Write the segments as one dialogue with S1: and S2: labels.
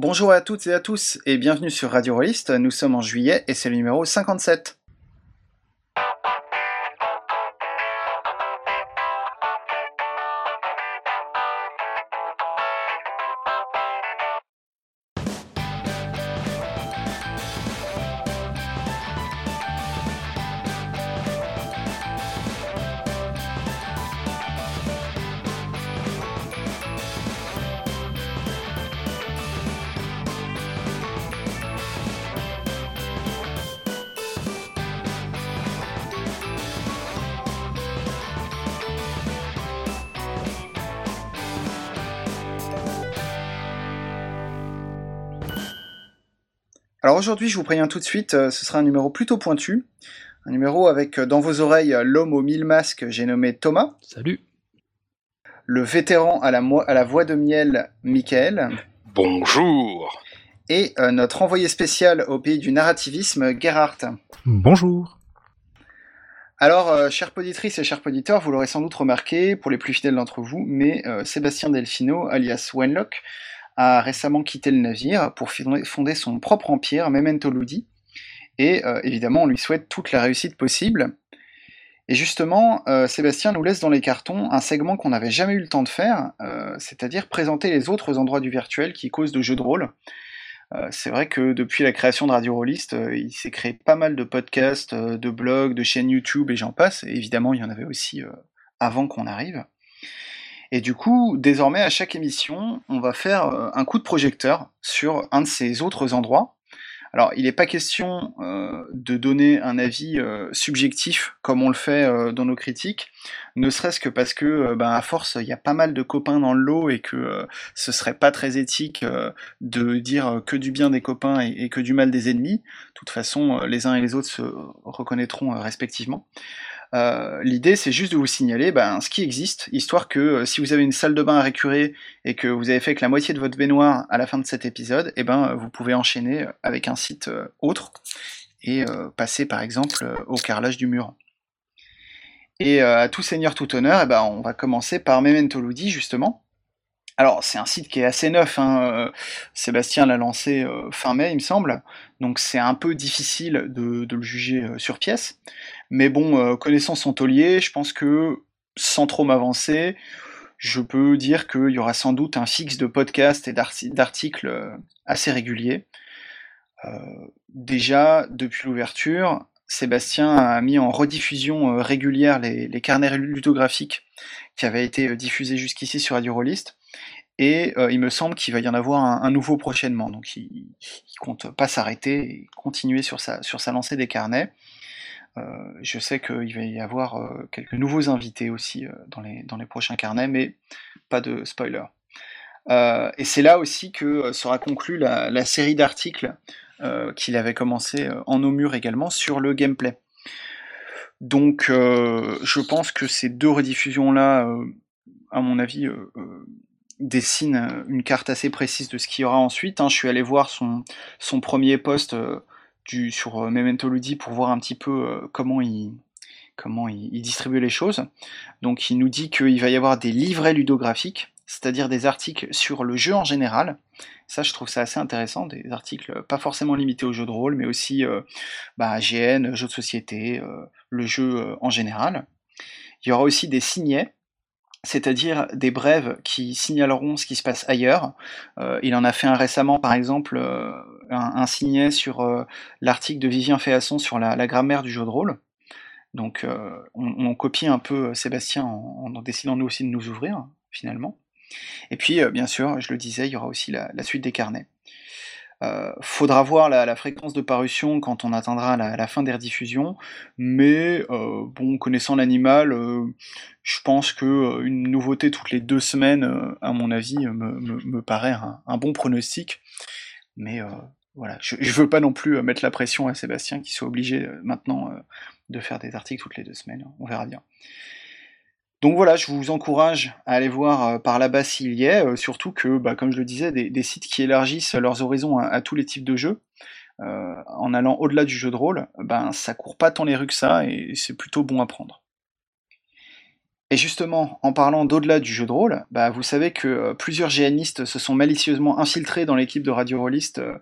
S1: Bonjour à toutes et à tous et bienvenue sur Radio Rollist. Nous sommes en juillet et c'est le numéro 57. Aujourd'hui, je vous préviens tout de suite, euh, ce sera un numéro plutôt pointu. Un numéro avec euh, dans vos oreilles euh, l'homme aux mille masques, j'ai nommé Thomas.
S2: Salut.
S1: Le vétéran à la, à la voix de miel, Michael.
S3: Bonjour.
S1: Et notre envoyé spécial au pays du narrativisme, Gerhardt.
S2: Bonjour.
S1: Alors, chers poditrices et chers poditeurs, vous l'aurez sans doute remarqué, pour les plus fidèles d'entre vous, mais Sébastien Delfino, alias Wenlock, a récemment quitté le navire pour fonder son propre empire, Memento Ludi, et euh, évidemment on lui souhaite toute la réussite possible. Et justement, euh, Sébastien nous laisse dans les cartons un segment qu'on n'avait jamais eu le temps de faire, euh, c'est-à-dire présenter les autres endroits du virtuel qui causent de jeux de rôle. c'est vrai que depuis la création de Radio Rollist, il s'est créé pas mal de podcasts, de blogs, de chaînes YouTube et j'en passe. Et évidemment, il y en avait aussi avant qu'on arrive. Et du coup, désormais, à chaque émission, on va faire euh, un coup de projecteur sur un de ces autres endroits. Alors, il n'est pas question euh, de donner un avis euh, subjectif comme on le fait dans nos critiques, ne serait-ce que parce que, ben, à force, il y a pas mal de copains dans le lot et que ce serait pas très éthique de dire que du bien des copains et, et, que du mal des ennemis. De toute façon, les uns et les autres se reconnaîtront respectivement. Euh, l'idée, c'est juste de vous signaler ben, ce qui existe, histoire que euh, si vous avez une salle de bain à récurer et que vous avez fait que la moitié de votre baignoire à la fin de cet épisode, et eh ben, vous pouvez enchaîner avec un site euh, autre et passer par exemple au carrelage du mur. Et à tout seigneur, tout honneur, eh ben, on va commencer par Memento Ludi, justement. Alors, c'est un site qui est assez neuf. Hein. Euh, Sébastien l'a lancé euh, fin mai, il me semble. Donc, c'est un peu difficile de, le juger euh, sur pièce. Mais bon, connaissant son taulier, je pense que sans trop m'avancer, je peux dire qu'il y aura sans doute un fixe de podcasts et d'articles assez réguliers. déjà, depuis l'ouverture, Sébastien a mis en rediffusion régulière les, carnets ludographiques qui avaient été diffusés jusqu'ici sur Radio Rollist. Et euh, il me semble qu'il va y en avoir un, nouveau prochainement. Donc il, il compte pas s'arrêter et continuer sur sa lancée des carnets. Euh, je sais qu'il va y avoir euh, quelques nouveaux invités aussi dans, les, dans les prochains carnets, mais pas de spoiler. et c'est là aussi que sera conclue la, série d'articles qu'il avait commencé en Aumur également sur le gameplay. Donc je pense que ces deux rediffusions-là, à mon avis, dessine euh, une carte assez précise de ce qu'il y aura ensuite. Hein. Je suis allé voir son, premier post euh, sur euh, Memento Ludi pour voir un petit peu comment il, comment il, distribue les choses. Donc il nous dit qu'il va y avoir des livrets ludographiques, c'est-à-dire des articles sur le jeu en général. Ça, je trouve ça assez intéressant, des articles pas forcément limités au jeu de rôle, mais aussi bah, GN, jeu de société, le jeu en général. Il y aura aussi des signets, c'est-à-dire des brèves qui signaleront ce qui se passe ailleurs. Euh, il en a fait un récemment, par exemple, euh, un, signet sur euh, l'article de Vivien Féasson sur la, grammaire du jeu de rôle. Donc on, copie un peu Sébastien en, décidant nous aussi de nous ouvrir, finalement. Et puis, bien sûr, je le disais, il y aura aussi la suite des carnets. Euh, faudra voir la, fréquence de parution quand on atteindra la, fin des rediffusions, mais euh, bon, connaissant l'animal, euh, je pense que une nouveauté toutes les deux semaines, à mon avis, me, paraît un, bon pronostic. Mais voilà, je, je veux pas non plus mettre la pression à Sébastien qui soit obligé maintenant de faire des articles toutes les deux semaines. On verra bien. Donc voilà, je vous encourage à aller voir euh, par là-bas s'il y est, euh, surtout que, bah, comme je le disais, des, sites qui élargissent leurs horizons à, tous les types de jeux, euh, en allant au-delà du jeu de rôle, ben ça court pas tant les rues que ça, et c'est plutôt bon à prendre. Et justement, en parlant d'au-delà du jeu de rôle, bah, vous savez que plusieurs GNistes se sont malicieusement infiltrés dans l'équipe de Radio Rollist euh,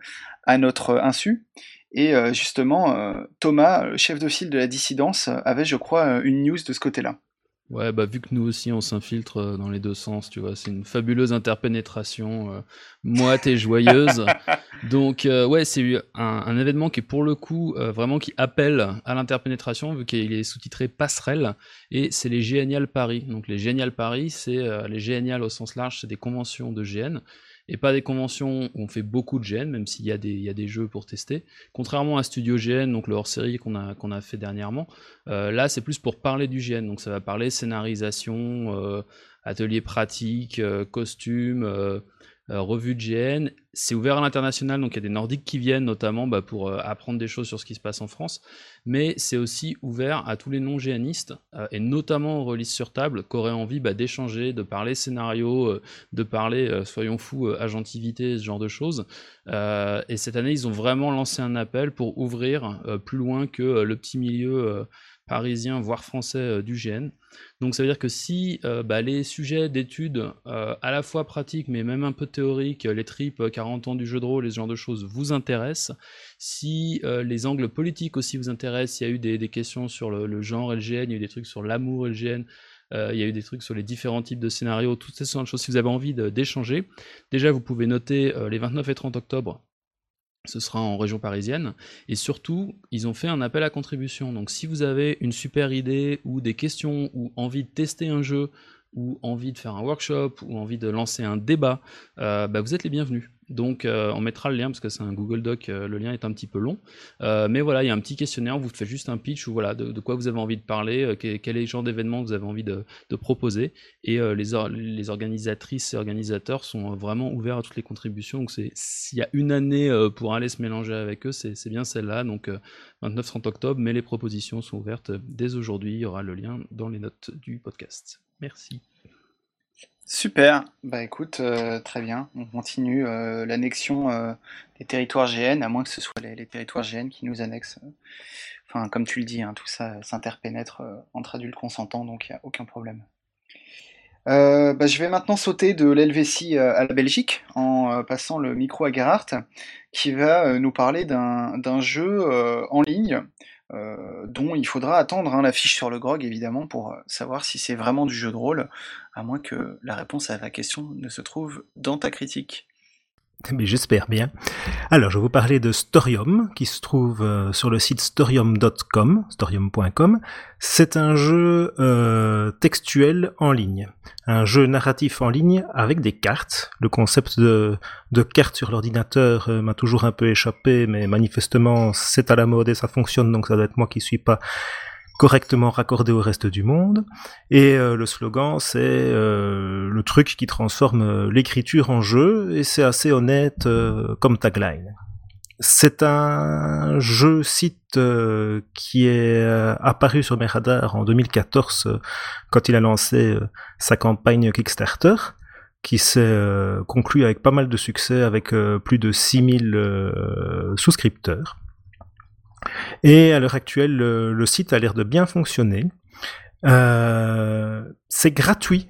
S1: à notre insu. Et justement, Thomas, chef de file de la dissidence, avait, je crois, une news de ce côté-là.
S2: Ouais, bah vu que nous aussi on s'infiltre euh, dans les deux sens, tu vois, c'est une fabuleuse interpénétration euh, moite et joyeuse. Donc euh, ouais, c'est un, un, événement qui est pour le coup vraiment qui appelle à l'interpénétration vu qu'il est sous-titré Passerelle et c'est les Génial Paris. Donc les Génial Paris, c'est les Génial au sens large, c'est des conventions de GN et pas des conventions où on fait beaucoup de GN, même s'il y, a des, y a des jeux pour tester. Contrairement à Studio GN, donc le hors-série qu'on a, a fait dernièrement, euh, là c'est plus pour parler du GN, donc ça va parler scénarisation, euh, atelier pratique, euh, costume, revue de GN. C'est ouvert à l'international, donc il y a des Nordiques qui viennent notamment bah, pour euh, apprendre des choses sur ce qui se passe en France. Mais c'est aussi ouvert à tous les non-géanistes, euh, et notamment aux releases sur table, qui auraient envie bah, d'échanger, de parler scénario, de parler, soyons fous, agentivité, ce genre de choses. et cette année, ils ont vraiment lancé un appel pour ouvrir plus loin que le petit milieu parisien, voire français euh, du GN. Donc ça veut dire que si euh, bah, les sujets d'études euh, à la fois pratiques mais même un peu théoriques, les tripes 40 ans du jeu de rôle, les ce genre de choses vous intéressent, si les angles politiques aussi vous intéressent, il y a eu des, questions sur le, genre et le GN, il y a eu des trucs sur l'amour et le GN, il y a eu des trucs sur les différents types de scénarios, toutes ces sortes de choses, si vous avez envie d'échanger, déjà vous pouvez noter les 29 et 30 octobre ce sera en région parisienne. Et surtout, ils ont fait un appel à contribution. Donc si vous avez une super idée ou des questions ou envie de tester un jeu ou envie de faire un workshop ou envie de lancer un débat, euh, bah, vous êtes les bienvenus. Donc euh, on mettra le lien parce que c'est un Google Doc, euh, le lien est un petit peu long. Euh, mais voilà, il y a un petit questionnaire, vous faites juste un pitch voilà de, quoi vous avez envie de parler, quel, est le genre d'événement que vous avez envie de, proposer. Et les, les, organisatrices et organisateurs sont vraiment ouverts à toutes les contributions. Donc s'il y a une année pour aller se mélanger avec eux, c'est bien celle-là. Donc 29-30 octobre, mais les propositions sont ouvertes dès aujourd'hui. Il y aura le lien dans les notes du podcast. Merci.
S1: Super, bah écoute, euh, très bien, on continue euh, l'annexion euh, des territoires GN, à moins que ce soit les, territoires GN qui nous annexent. Enfin, comme tu le dis, hein, tout ça s'interpénètre entre adultes consentants, donc il n'y a aucun problème. Bah, je vais maintenant sauter de l'Helvétie à la Belgique en passant le micro à Gerhardt, qui va nous parler d'un jeu en ligne dont il faudra attendre hein, la fiche sur le grog évidemment pour euh, savoir si c'est vraiment du jeu de rôle, à moins que la réponse à la question ne se trouve dans ta critique.
S4: Mais j'espère bien. Alors, je vais vous parler de Storium, qui se trouve euh, sur le site storium.com, storium.com. C'est un jeu euh, textuel en ligne, un jeu narratif en ligne avec des cartes. Le concept de, de cartes sur l'ordinateur euh, m'a toujours un peu échappé, mais manifestement c'est à la mode et ça fonctionne, donc ça doit être moi qui suis pas correctement raccordé au reste du monde. Et euh, le slogan, c'est euh, le truc qui transforme euh, l'écriture en jeu, et c'est assez honnête comme tagline. C'est un jeu site qui est apparu sur mes radars en 2014 quand il a lancé sa campagne Kickstarter qui s'est conclue avec pas mal de succès avec plus de 6000 souscripteurs. Et à l'heure actuelle, le, site a l'air de bien fonctionner. Euh, c'est gratuit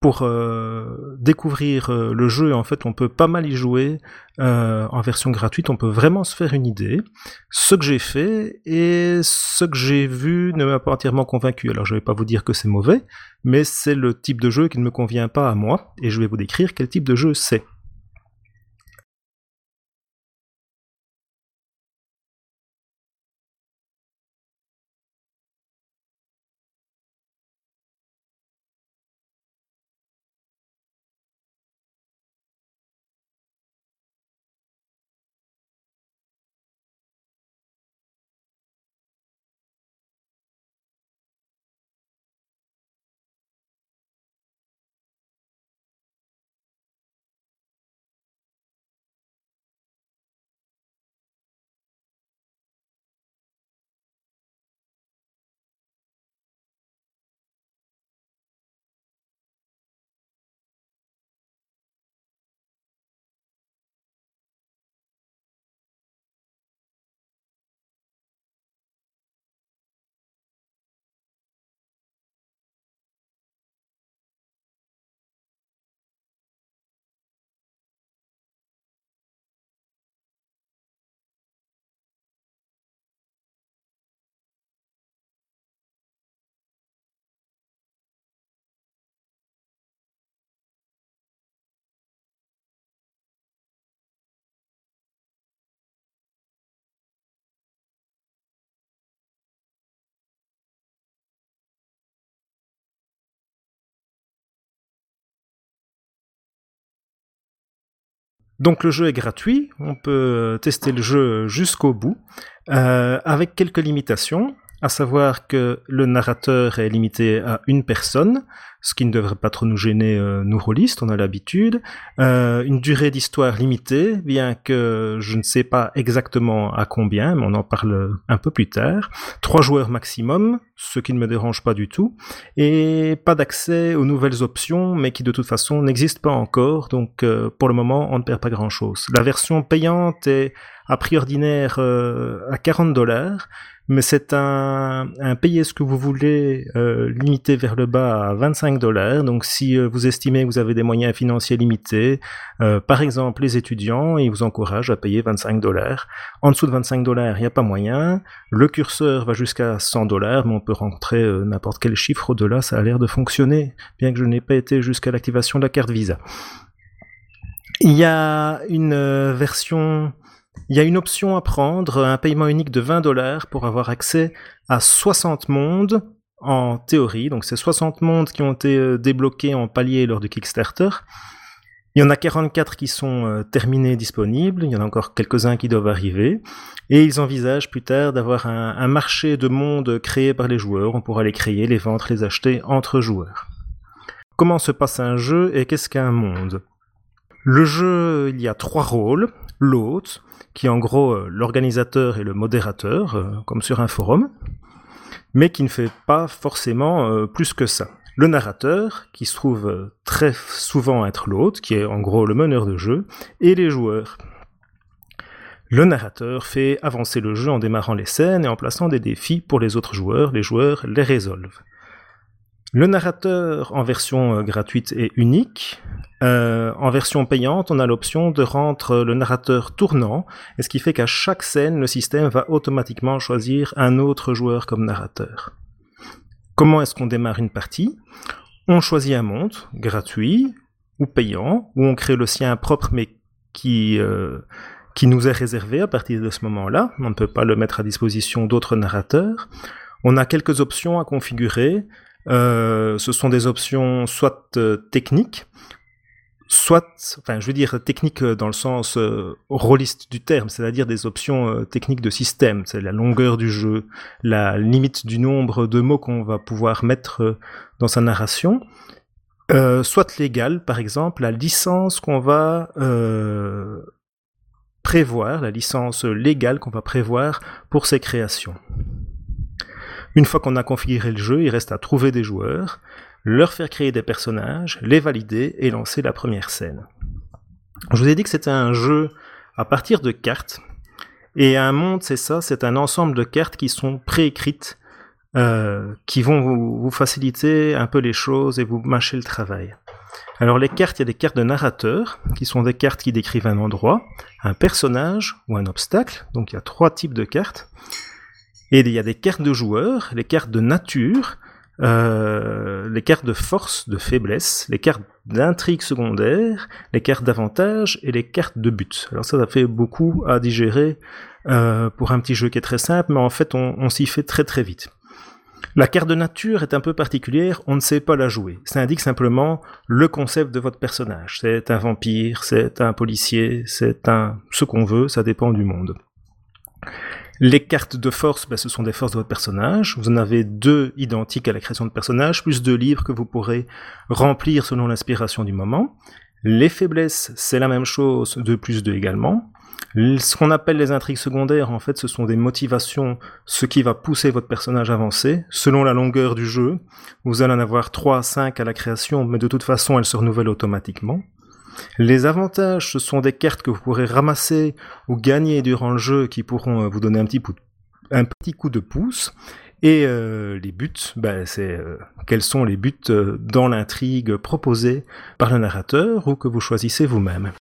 S4: pour euh, découvrir euh, le jeu. En fait, on peut pas mal y jouer en version gratuite. On peut vraiment se faire une idée. Ce que j'ai fait et ce que j'ai vu ne m'a pas entièrement convaincu. Alors, je vais pas vous dire que c'est mauvais, mais c'est le type de jeu qui ne me convient pas à moi. Et je vais vous décrire quel type de jeu c'est. Donc le jeu est gratuit, on peut tester le jeu jusqu'au bout, euh, avec quelques limitations, à savoir que le narrateur est limité à une personne, ce qui ne devrait pas trop nous gêner, euh, nous rôlistes, on a l'habitude. Euh, une durée d'histoire limitée, bien que je ne sais pas exactement à combien, mais on en parle un peu plus tard. Trois joueurs maximum, ce qui ne me dérange pas du tout. Et pas d'accès aux nouvelles options, mais qui de toute façon n'existent pas encore, donc euh, pour le moment on ne perd pas grand-chose. La version payante est à prix ordinaire euh, à 40 dollars, mais c'est un, un payer ce que vous voulez euh, limité vers le bas à 25 dollars? Donc si euh, vous estimez que vous avez des moyens financiers limités, euh, par exemple les étudiants, ils vous encouragent à payer 25 dollars. En dessous de 25 dollars, il n'y a pas moyen. Le curseur va jusqu'à 100 dollars, mais on peut rentrer n'importe quel chiffre au-delà, ça a l'air de fonctionner, bien que je n'ai pas été jusqu'à l'activation de la carte Visa. Il y a une version il y a une option à prendre, un paiement unique de 20 dollars pour avoir accès à 60 mondes en théorie. Donc c'est 60 mondes qui ont été euh, débloqués en palier lors du Kickstarter. Il y en a 44 qui sont euh, terminés disponibles, il y en a encore quelques-uns qui doivent arriver, et ils envisagent plus tard d'avoir un, marché de mondes créé par les joueurs, on pourra les créer, les vendre, les acheter entre joueurs. Comment se passe un jeu et qu'est-ce qu'un monde? Le jeu, il y a trois rôles, l'hôte, qui est en gros euh, l'organisateur et le modérateur, euh, comme sur un forum, mais qui ne fait pas forcément euh, plus que ça. Le narrateur, qui se trouve très souvent être l'hôte, qui est en gros le meneur de jeu, et les joueurs. Le narrateur fait avancer le jeu en démarrant les scènes et en plaçant des défis pour les autres joueurs, les joueurs les résolvent. Le narrateur en version gratuite est unique, euh, en version payante, on a l'option de rendre le narrateur tournant, et ce qui fait qu'à chaque scène, le système va automatiquement choisir un autre joueur comme narrateur. Comment est-ce qu'on démarre une partie? On choisit un monde, gratuit ou payant, ou on crée le sien propre mais qui, euh, qui nous est réservé à partir de ce moment-là. On ne peut pas le mettre à disposition d'autres narrateurs. On a quelques options à configurer. Euh, ce sont des options soit techniques, soit, enfin, je veux dire technique euh, dans le sens euh, rôliste du terme, c'est-à-dire des options euh, techniques de système, c'est la longueur du jeu, la limite du nombre de mots qu'on va pouvoir mettre dans sa narration, soit légal, par exemple, la licence qu'on va prévoir, la licence légale qu'on va prévoir pour ces créations. Une fois qu'on a configuré le jeu, il reste à trouver des joueurs, leur faire créer des personnages, les valider et lancer la première scène. Je vous ai dit que c'était un jeu à partir de cartes, et un monde, c'est ça, c'est un ensemble de cartes qui sont préécrites, euh, qui vont vous, vous, faciliter un peu les choses et vous mâcher le travail. Alors les cartes, il y a des cartes de narrateur, qui sont des cartes qui décrivent un endroit, un personnage ou un obstacle, donc il y a trois types de cartes. Et il y a des cartes de joueurs, les cartes de nature, euh, les cartes de force, de faiblesse, les cartes d'intrigue secondaire, les cartes d'avantage et les cartes de but. Alors ça, ça fait beaucoup à digérer euh, pour un petit jeu qui est très simple, mais en fait, on, on s'y fait très très vite. La carte de nature est un peu particulière, on ne sait pas la jouer. Ça indique simplement le concept de votre personnage. C'est un vampire, c'est un policier, c'est un ce qu'on veut, ça dépend du monde. Les cartes de force, ben, ce sont des forces de votre personnage. Vous en avez deux identiques à la création de personnage, plus deux livres que vous pourrez remplir selon l'inspiration du moment. Les faiblesses, c'est la même chose, deux plus deux également. Ce qu'on appelle les intrigues secondaires, en fait, ce sont des motivations, ce qui va pousser votre personnage à avancer. Selon la longueur du jeu, vous allez en avoir 3 à 5 à la création, mais de toute façon, elles se renouvellent automatiquement. Les avantages, ce sont des cartes que vous pourrez ramasser ou gagner durant le jeu qui pourront euh, vous donner un petit, coup de pouce. Et euh, les buts, ben, c'est euh, quels sont les buts dans l'intrigue proposée par le narrateur ou que vous choisissez vous-même.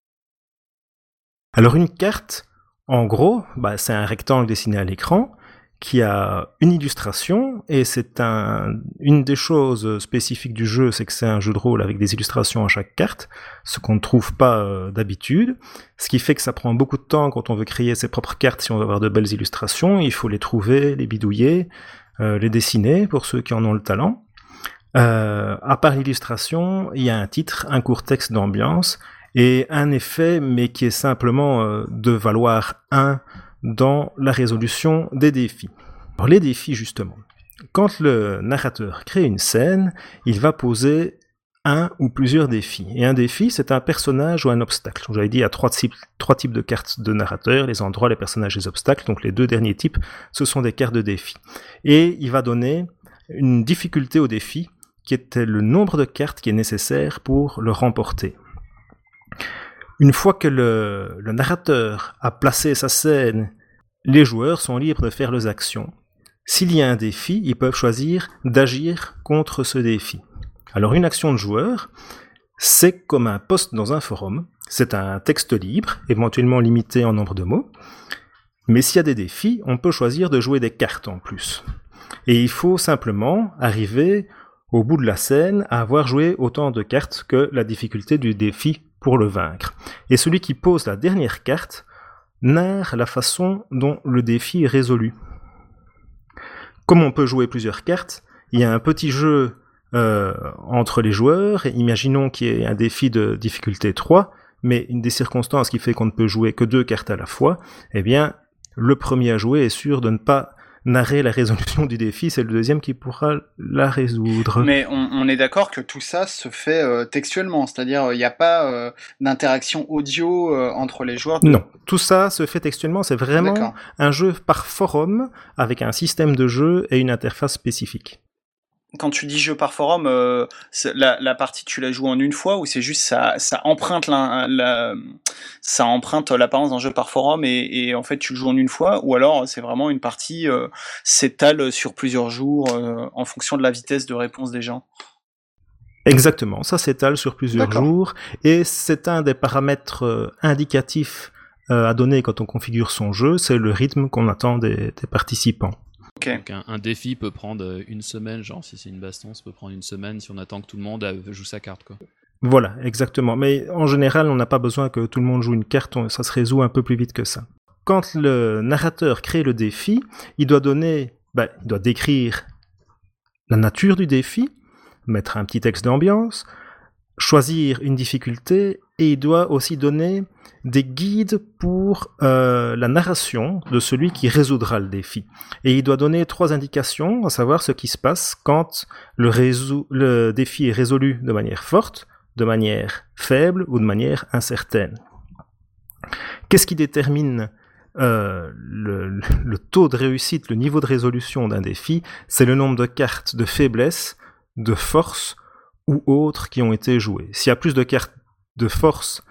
S4: Alors une carte, en gros, ben, c'est un rectangle dessiné à l'écran qui a une illustration, et c'est un, une des choses spécifiques du jeu, c'est que c'est un jeu de rôle avec des illustrations à chaque carte, ce qu'on ne trouve pas euh, d'habitude, ce qui fait que ça prend beaucoup de temps quand on veut créer ses propres cartes, si on veut avoir de belles illustrations, il faut les trouver, les bidouiller, euh, les dessiner, pour ceux qui en ont le talent. Euh, à part l'illustration, il y a un titre, un court texte d'ambiance, et un effet, mais qui est simplement de valoir 1 dans la résolution des défis. Les défis, justement. Quand le narrateur crée une scène, il va poser un ou plusieurs défis. Et un défi, c'est un personnage ou un obstacle. J'avais dit, il y a trois types, trois types de cartes de narrateur, les endroits, les personnages, les obstacles. Donc les deux derniers types, ce sont des cartes de défi. Et il va donner une difficulté au défi, qui était le nombre de cartes qui est nécessaire pour le remporter. Une fois que le, narrateur a placé sa scène, les joueurs sont libres de faire leurs actions. S'il y a un défi, ils peuvent choisir d'agir contre ce défi. Alors une action de joueur, c'est comme un post dans un forum. C'est un texte libre, éventuellement limité en nombre de mots. Mais s'il y a des défis, on peut choisir de jouer des cartes en plus. Et il faut simplement arriver au bout de la scène à avoir joué autant de cartes que la difficulté du défi pour le vaincre. Et celui qui pose la dernière carte narre la façon dont le défi est résolu. Comme on peut jouer plusieurs cartes, il y a un petit jeu euh, entre les joueurs. Imaginons qu'il y ait un défi de difficulté 3, mais une des circonstances qui fait qu'on ne peut jouer que deux cartes à la fois, eh bien, le premier à jouer est sûr de ne pas narrer la résolution du défi, c'est le deuxième qui pourra la résoudre.
S1: Mais on, est d'accord que tout ça se fait euh, textuellement, c'est-à-dire il n'y a pas euh, d'interaction audio entre les joueurs.
S4: Non, tout ça se fait textuellement, c'est vraiment un jeu par forum avec un système de jeu et une interface spécifique
S1: quand tu dis jeu par forum, euh, la, partie tu la joues en une fois ou c'est juste ça, ça emprunte la, ça emprunte l'apparence d'un jeu par forum et, en fait tu le joues en une fois ou alors c'est vraiment une partie euh, s'étale sur plusieurs jours euh, en fonction de la vitesse de réponse des gens.
S4: Exactement, ça s'étale sur plusieurs jours et c'est un des paramètres indicatifs à donner quand on configure son jeu, c'est le rythme qu'on attend des participants
S2: un, défi peut prendre euh, une semaine, genre si c'est une baston, ça peut prendre une semaine si on attend que tout le monde joue sa carte. Quoi.
S4: Voilà, exactement. Mais en général, on n'a pas besoin que tout le monde joue une carte, ça se résout un peu plus vite que ça. Quand le narrateur crée le défi, il doit donner, bah, il doit décrire la nature du défi, mettre un petit texte d'ambiance, choisir une difficulté et il doit aussi donner des guides pour euh, la narration de celui qui résoudra le défi. Et il doit donner trois indications, à savoir ce qui se passe quand le, défi est résolu de manière forte, de manière faible ou de manière incertaine. Qu'est-ce qui détermine euh, le, taux de réussite, le niveau de résolution d'un défi? C'est le nombre de cartes de faiblesse, de force ou autres qui ont été jouées. S'il y a plus de cartes de force,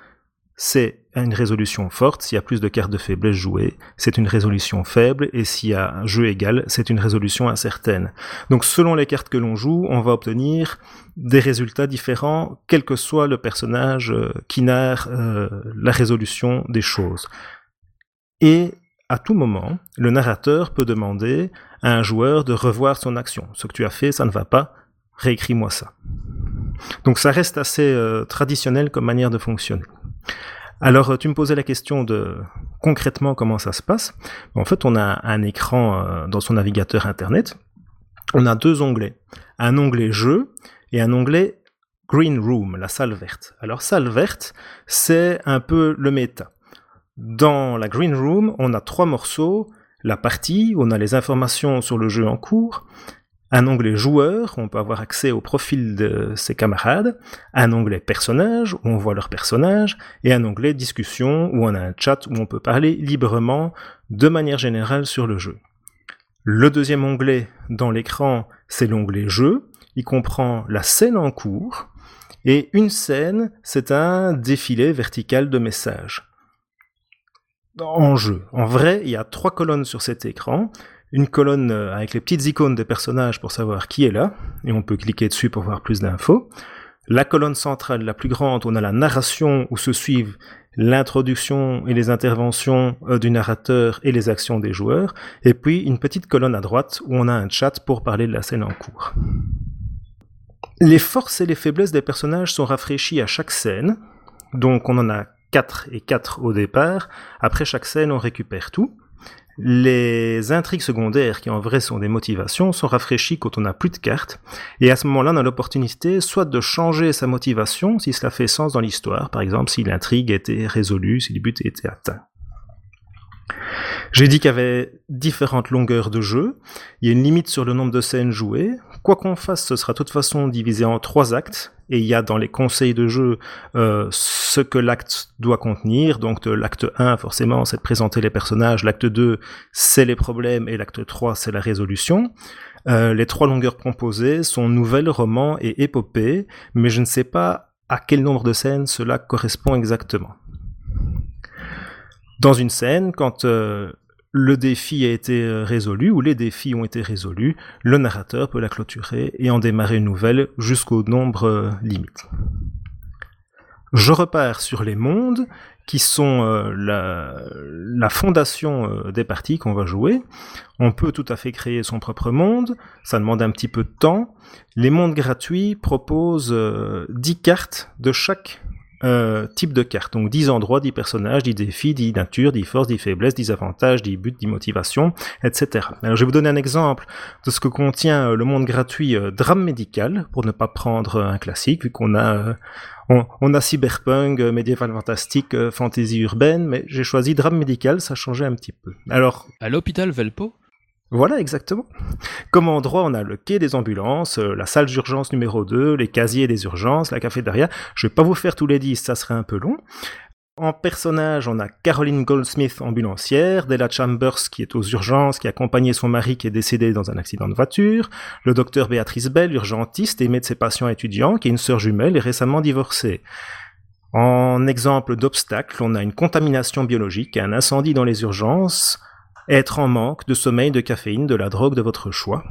S4: c'est une résolution forte. S'il y a plus de cartes de faiblesse jouées, c'est une résolution faible. Et s'il y a un jeu égal, c'est une résolution incertaine. Donc selon les cartes que l'on joue, on va obtenir des résultats différents, quel que soit le personnage euh, qui narre euh, la résolution des choses. Et à tout moment, le narrateur peut demander à un joueur de revoir son action. Ce que tu as fait, ça ne va pas, réécris-moi ça. Donc ça reste assez euh, traditionnel comme manière de fonctionner. Alors tu me posais la question de concrètement comment ça se passe. En fait, on a un écran euh, dans son navigateur internet. On a deux onglets. Un onglet jeu et un onglet Green Room, la salle verte. Alors salle verte, c'est un peu le méta. Dans la Green Room, on a trois morceaux. La partie, on a les informations sur le jeu en cours, un onglet joueur, on peut avoir accès au profil de ses camarades, un onglet personnage, où on voit leurs personnages, et un onglet discussion, où on a un chat où on peut parler librement, de manière générale, sur le jeu. Le deuxième onglet dans l'écran, c'est l'onglet jeu, il comprend la scène en cours, et une scène, c'est un défilé vertical de messages. En jeu. En vrai, il y a trois colonnes sur cet écran une colonne euh, avec les petites icônes des personnages pour savoir qui est là, et on peut cliquer dessus pour voir plus d'infos. La colonne centrale, la plus grande, on a la narration où se suivent l'introduction et les interventions euh, du narrateur et les actions des joueurs, et puis une petite colonne à droite où on a un chat pour parler de la scène en cours. Les forces et les faiblesses des personnages sont rafraîchies à chaque scène, donc on en a 4 et 4 au départ. Après chaque scène, on récupère tout Les intrigues secondaires, qui en vrai sont des motivations, sont rafraîchies quand on n'a plus de cartes. Et à ce moment-là, on a l'opportunité soit de changer sa motivation, si cela fait sens dans l'histoire, par exemple si l'intrigue était résolue, si le but était atteint. J'ai dit qu'il y avait différentes longueurs de jeu. Il y a une limite sur le nombre de scènes jouées. Quoi qu'on fasse, ce sera de toute façon divisé en trois actes. Et il y a dans les conseils de jeu euh, ce que l'acte doit contenir. Donc l'acte 1, forcément, c'est de présenter les personnages. L'acte 2, c'est les problèmes. Et l'acte 3, c'est la résolution. Euh, les trois longueurs proposées sont nouvelles, romans et épopées. Mais je ne sais pas à quel nombre de scènes cela correspond exactement. Dans une scène, quand euh, le défi a été euh, résolu ou les défis ont été résolus, le narrateur peut la clôturer et en démarrer une nouvelle jusqu'au nombre euh, limite. Je repars sur les mondes qui sont la, fondation des parties qu'on va jouer. On peut tout à fait créer son propre monde, ça demande un petit peu de temps. Les mondes gratuits proposent 10 cartes de chaque euh, type de carte. Donc 10 endroits, 10 personnages, 10 défis, 10 natures, 10 forces, 10 faiblesses, 10 avantages, 10 buts, 10 motivations, etc. Alors je vais vous donner un exemple de ce que contient euh, le monde gratuit euh, drame médical, pour ne pas prendre un classique, vu qu'on a... On, a cyberpunk, médiéval fantastique, fantasy urbaine, mais j'ai choisi drame médical, ça changeait un petit peu. Alors...
S2: À l'hôpital Velpo
S4: voilà, exactement. Comme endroit, on a le quai des ambulances, euh, la salle d'urgence numéro 2, les casiers des urgences, la cafétéria. Je vais pas vous faire tous les 10, ça serait un peu long. En personnage, on a Caroline Goldsmith, ambulancière, Della Chambers, qui est aux urgences, qui a accompagné son mari qui est décédé dans un accident de voiture, le docteur Béatrice Bell, urgentiste, aimée de ses patients étudiants, qui est une sœur jumelle et récemment divorcée. En exemple d'obstacle, on a une contamination biologique, un incendie dans les urgences, être en manque de sommeil, de caféine, de la drogue de votre choix.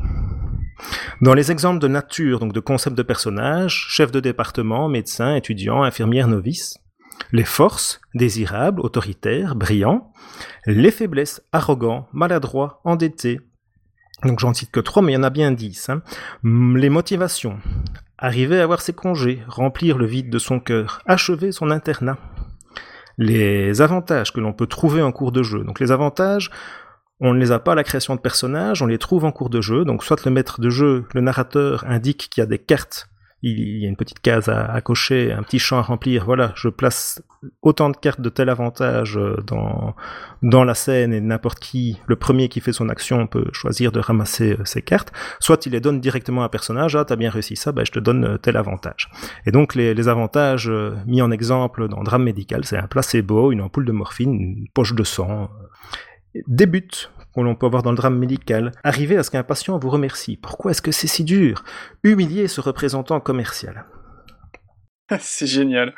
S4: Dans les exemples de nature, donc de concepts de personnages, chef de département, médecin, étudiant, infirmière, novice, les forces, désirables, autoritaires, brillants, les faiblesses, arrogants, maladroits, endettés. Donc j'en cite que trois, mais il y en a bien dix. Hein. Les motivations, arriver à avoir ses congés, remplir le vide de son cœur, achever son internat. Les avantages que l'on peut trouver en cours de jeu. Donc les avantages, on ne les a pas à la création de personnages, on les trouve en cours de jeu. Donc soit le maître de jeu, le narrateur indique qu'il y a des cartes, il y a une petite case à, cocher, un petit champ à remplir. Voilà, je place autant de cartes de tel avantage euh, dans, dans la scène et n'importe qui, le premier qui fait son action peut choisir de ramasser euh, ces cartes. Soit il les donne directement à un personnage, ah t'as bien réussi ça, ben, je te donne euh, tel avantage. Et donc les, les avantages mis en exemple dans Drame médical, c'est un placebo, une ampoule de morphine, une poche de sang, des buts que l'on peut avoir dans le drame médical. Arriver à ce qu'un patient vous remercie. Pourquoi est-ce que c'est si dur? Humilier ce représentant commercial.
S1: c'est génial.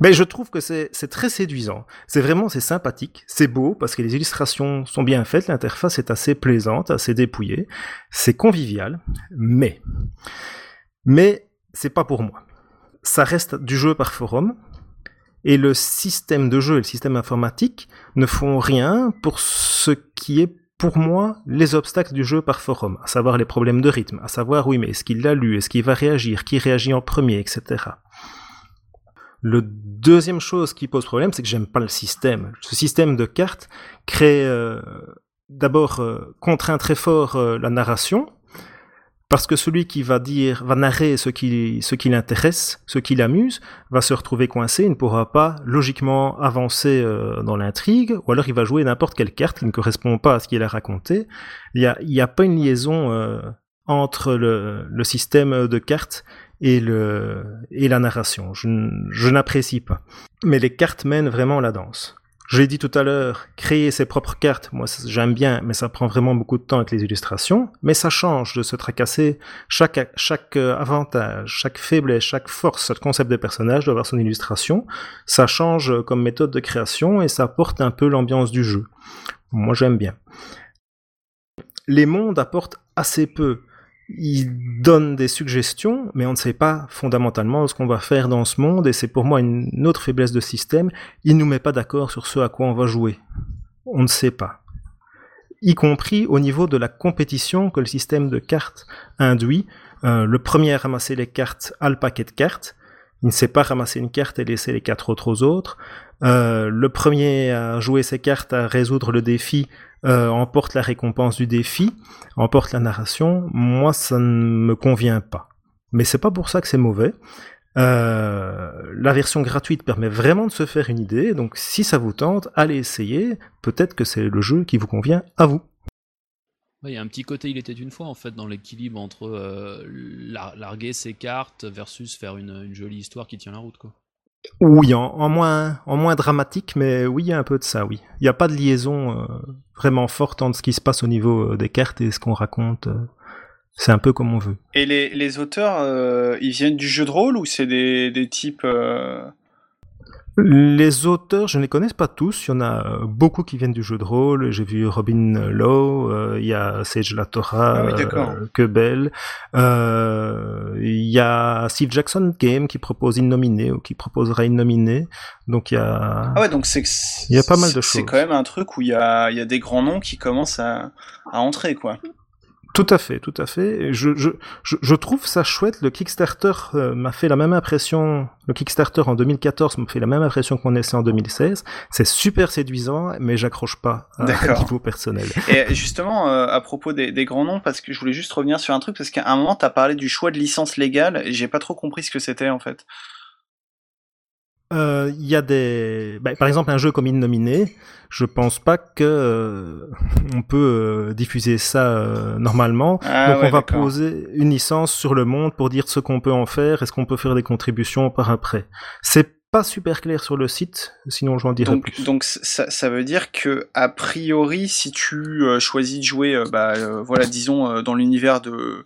S4: Mais je trouve que c'est très séduisant. C'est vraiment c'est sympathique, c'est beau parce que les illustrations sont bien faites, l'interface est assez plaisante, assez dépouillée, c'est convivial, mais mais c'est pas pour moi. Ça reste du jeu par forum, et le système de jeu et le système informatique ne font rien pour ce qui est pour moi les obstacles du jeu par forum, à savoir les problèmes de rythme, à savoir oui mais est-ce qu'il l'a lu, est-ce qu'il va réagir, qui réagit en premier, etc. Le deuxième chose qui pose problème, c'est que j'aime pas le système. Ce système de cartes crée euh, d'abord euh, contraint très fort euh, la narration, parce que celui qui va dire, va narrer ce qui, ce qui l'intéresse, ce qui l'amuse, va se retrouver coincé, il ne pourra pas logiquement avancer euh, dans l'intrigue, ou alors il va jouer n'importe quelle carte qui ne correspond pas à ce qu'il a raconté. Il n'y a, y a pas une liaison euh, entre le, le, système de cartes et, le, et la narration. Je, je n'apprécie pas. Mais les cartes mènent vraiment la danse. Je l'ai dit tout à l'heure, créer ses propres cartes, moi j'aime bien, mais ça prend vraiment beaucoup de temps avec les illustrations. Mais ça change de se tracasser chaque, euh, avantage, chaque faiblesse, chaque force, chaque concept de personnage doit avoir son illustration. Ça change comme méthode de création et ça apporte un peu l'ambiance du jeu. Moi j'aime bien. Les mondes apportent assez peu il donne des suggestions, mais on ne sait pas fondamentalement ce qu'on va faire dans ce monde, et c'est pour moi une autre faiblesse de système. Il nous met pas d'accord sur ce à quoi on va jouer. On ne sait pas. Y compris au niveau de la compétition que le système de cartes induit. Euh, le premier à ramasser les cartes a le paquet de cartes, il ne sait pas ramasser une carte et laisser les quatre autres aux autres. Euh, le premier à jouer ses cartes, à résoudre le défi, euh, emporte la récompense du défi, emporte la narration. Moi, ça ne me convient pas. Mais c'est pas pour ça que c'est mauvais. Euh, la version gratuite permet vraiment de se faire une idée, donc si ça vous tente, allez essayer. Peut-être que c'est le jeu qui vous convient à vous.
S2: Il y a un petit côté, il était une fois en fait dans l'équilibre entre larguer ses cartes versus faire une, une, jolie histoire qui tient la route quoi.
S4: Oui, en, moins, en moins dramatique, mais oui, il un peu de ça, oui. Il n'y a pas de liaison euh, vraiment forte entre ce qui se passe au niveau euh, des cartes et ce qu'on raconte. c'est un peu comme on veut.
S1: Et les, auteurs, ils viennent du jeu de rôle ou c'est des types
S4: les auteurs, je ne les connais pas tous. Il y en a euh, beaucoup qui viennent du jeu de rôle. J'ai vu Robin Lowe, euh, il y a Sage Latora, ah euh. Euh, il y a Steve Jackson Game qui propose Innominé ou qui proposera Innominé. Donc il y a.
S1: Ah ouais, donc c'est.
S4: Il y a pas mal de choses.
S1: C'est quand même un truc où il y a, il y a des grands noms qui commencent à, à entrer, quoi.
S4: Tout à fait, tout à fait. Je, je, je, trouve ça chouette. Le Kickstarter euh, m'a fait la même impression. Le Kickstarter en 2014 m'a fait la même impression qu'on essai en 2016. C'est super séduisant, mais j'accroche pas à, niveau personnel.
S1: Et justement, euh, à propos des, des, grands noms, parce que je voulais juste revenir sur un truc, parce qu'à un moment, tu as parlé du choix de licence légale, et j'ai pas trop compris ce que c'était en fait.
S4: Euh, il y a des, bah, par exemple, un jeu comme Innominé. Je pense pas que euh, on peut euh, diffuser ça normalement. Ah Donc on va poser une licence sur le monde pour dire ce qu'on peut en faire. Est-ce qu'on peut faire des contributions par après C'est pas super clair sur le site, sinon j'en dirai
S1: donc,
S4: plus.
S1: Donc ça, ça, veut dire que a priori, si tu euh, choisis de jouer, euh, bah euh, voilà, disons dans l'univers de,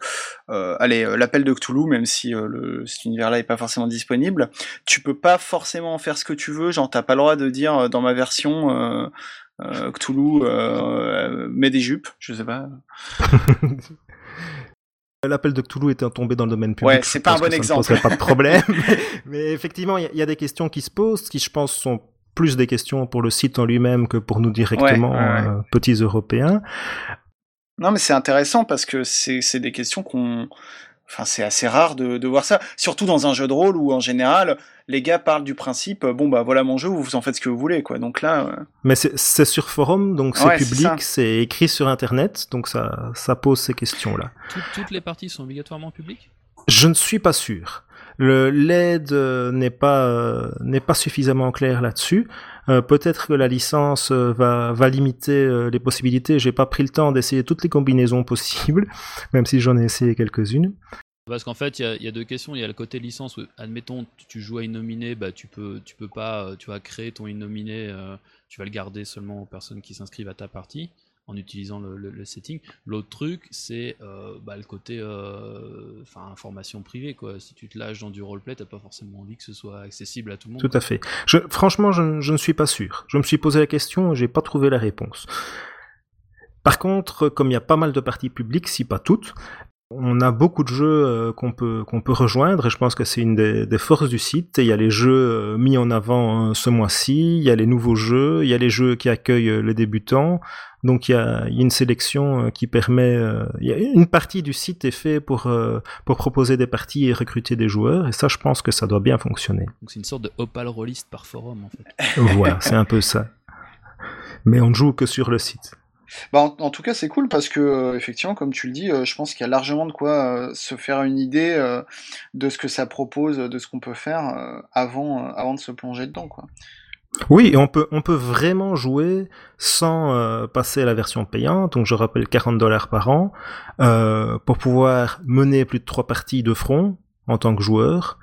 S1: allez, l'appel de Cthulhu, même si le, cet univers-là est pas forcément disponible, tu peux pas forcément faire ce que tu veux. Genre t'as pas le droit de dire dans ma version. Cthulhu met des jupes, je sais pas.
S4: L'appel de Cthulhu était tombé dans le domaine public.
S1: Ouais, c'est pas un bon exemple.
S4: pas de problème. mais, effectivement, il y, a des questions qui se posent, qui je pense sont plus des questions pour le site en lui-même que pour nous directement, euh, petits Européens.
S1: Non, mais c'est intéressant parce que c'est des questions qu'on Enfin, c'est assez rare de, de, voir ça, surtout dans un jeu de rôle où en général les gars parlent du principe bon bah voilà mon jeu, vous en faites ce que vous voulez quoi. Donc là. Euh,
S4: Mais c'est sur forum, donc c'est public, c'est écrit sur internet, donc ça ça pose ces questions là.
S2: toutes les parties sont obligatoirement publiques?
S4: Je ne suis pas sûr. Le l'aide euh, n'est pas euh, n'est pas suffisamment clair là-dessus. Peut-être que la licence va va limiter les possibilités. J'ai pas pris le temps d'essayer toutes les combinaisons possibles, même si j'en ai essayé quelques-unes.
S2: Parce qu'en fait, il y, a deux questions. Il y a le côté licence où, admettons, tu joues à Innominé, bah, tu peux, tu peux pas, euh, tu vas créer ton Innominé, euh, tu vas le garder seulement aux personnes qui s'inscrivent à ta partie en utilisant le, setting. L'autre truc, c'est euh, bah, le côté enfin information privée. Si tu te lâches dans du roleplay, t'as pas forcément envie que ce soit accessible à tout le monde.
S4: Tout à fait. Franchement, je, je, ne suis pas sûr. Je me suis posé la question et j'ai pas trouvé la réponse. Par contre, comme il y a pas mal de parties publiques, si pas toutes, on a beaucoup de jeux euh, qu'on peut qu'on peut rejoindre et je pense que c'est une des, forces du site. il y a les jeux euh, mis en avant euh, ce mois-ci, il y a les nouveaux jeux, il y a les jeux qui accueillent les débutants. Donc il y a, une sélection qui permet, il y a une partie du site est fait pour pour proposer des parties et recruter des joueurs et ça je pense que ça doit bien fonctionner.
S2: Donc c'est une sorte de opal rolliste par forum en
S4: fait. voilà, c'est un peu ça. Mais on ne joue que sur le site.
S1: Bah, en, tout cas, c'est cool parce que, euh, effectivement, comme tu le dis, euh, je pense qu'il y a largement de quoi euh, se faire une idée de ce que ça propose, de ce qu'on peut faire avant, avant de se plonger dedans, quoi.
S4: Oui, et on peut, on peut vraiment jouer sans passer à la version payante. Donc, je rappelle 40 dollars par an pour pouvoir mener plus de trois parties de front en tant que joueur.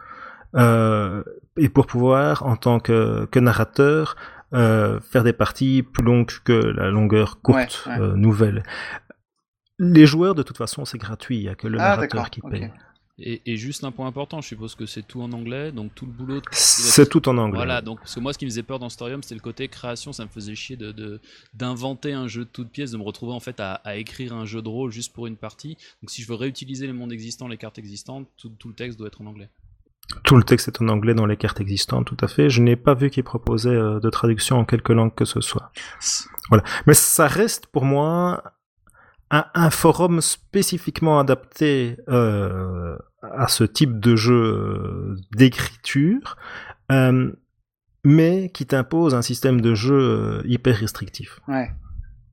S4: et pour pouvoir, en tant que, que narrateur, euh, faire des parties plus longues que la longueur courte euh, nouvelle. Les joueurs, de toute façon, c'est gratuit, il n'y a que le ah, narrateur qui paye.
S2: Et, juste un point important, je suppose que c'est tout en anglais, donc tout le boulot.
S4: C'est tout en anglais.
S2: Voilà, donc parce que moi, ce qui me faisait peur dans Storium, c'était le côté création. Ça me faisait chier de d'inventer un jeu de toutes pièces, de me retrouver en fait à, écrire un jeu de rôle juste pour une partie. Donc si je veux réutiliser les mondes existants, les cartes existantes, tout, tout le texte doit être en anglais.
S4: Tout le texte est en anglais dans les cartes existantes, tout à fait. Je n'ai pas vu qu'il proposait euh, de traduction en quelque langue que ce soit. Voilà. Mais ça reste pour moi un, forum spécifiquement adapté euh, à ce type de jeu euh, d'écriture, mais qui t'impose un système de jeu hyper restrictif.
S1: Ouais.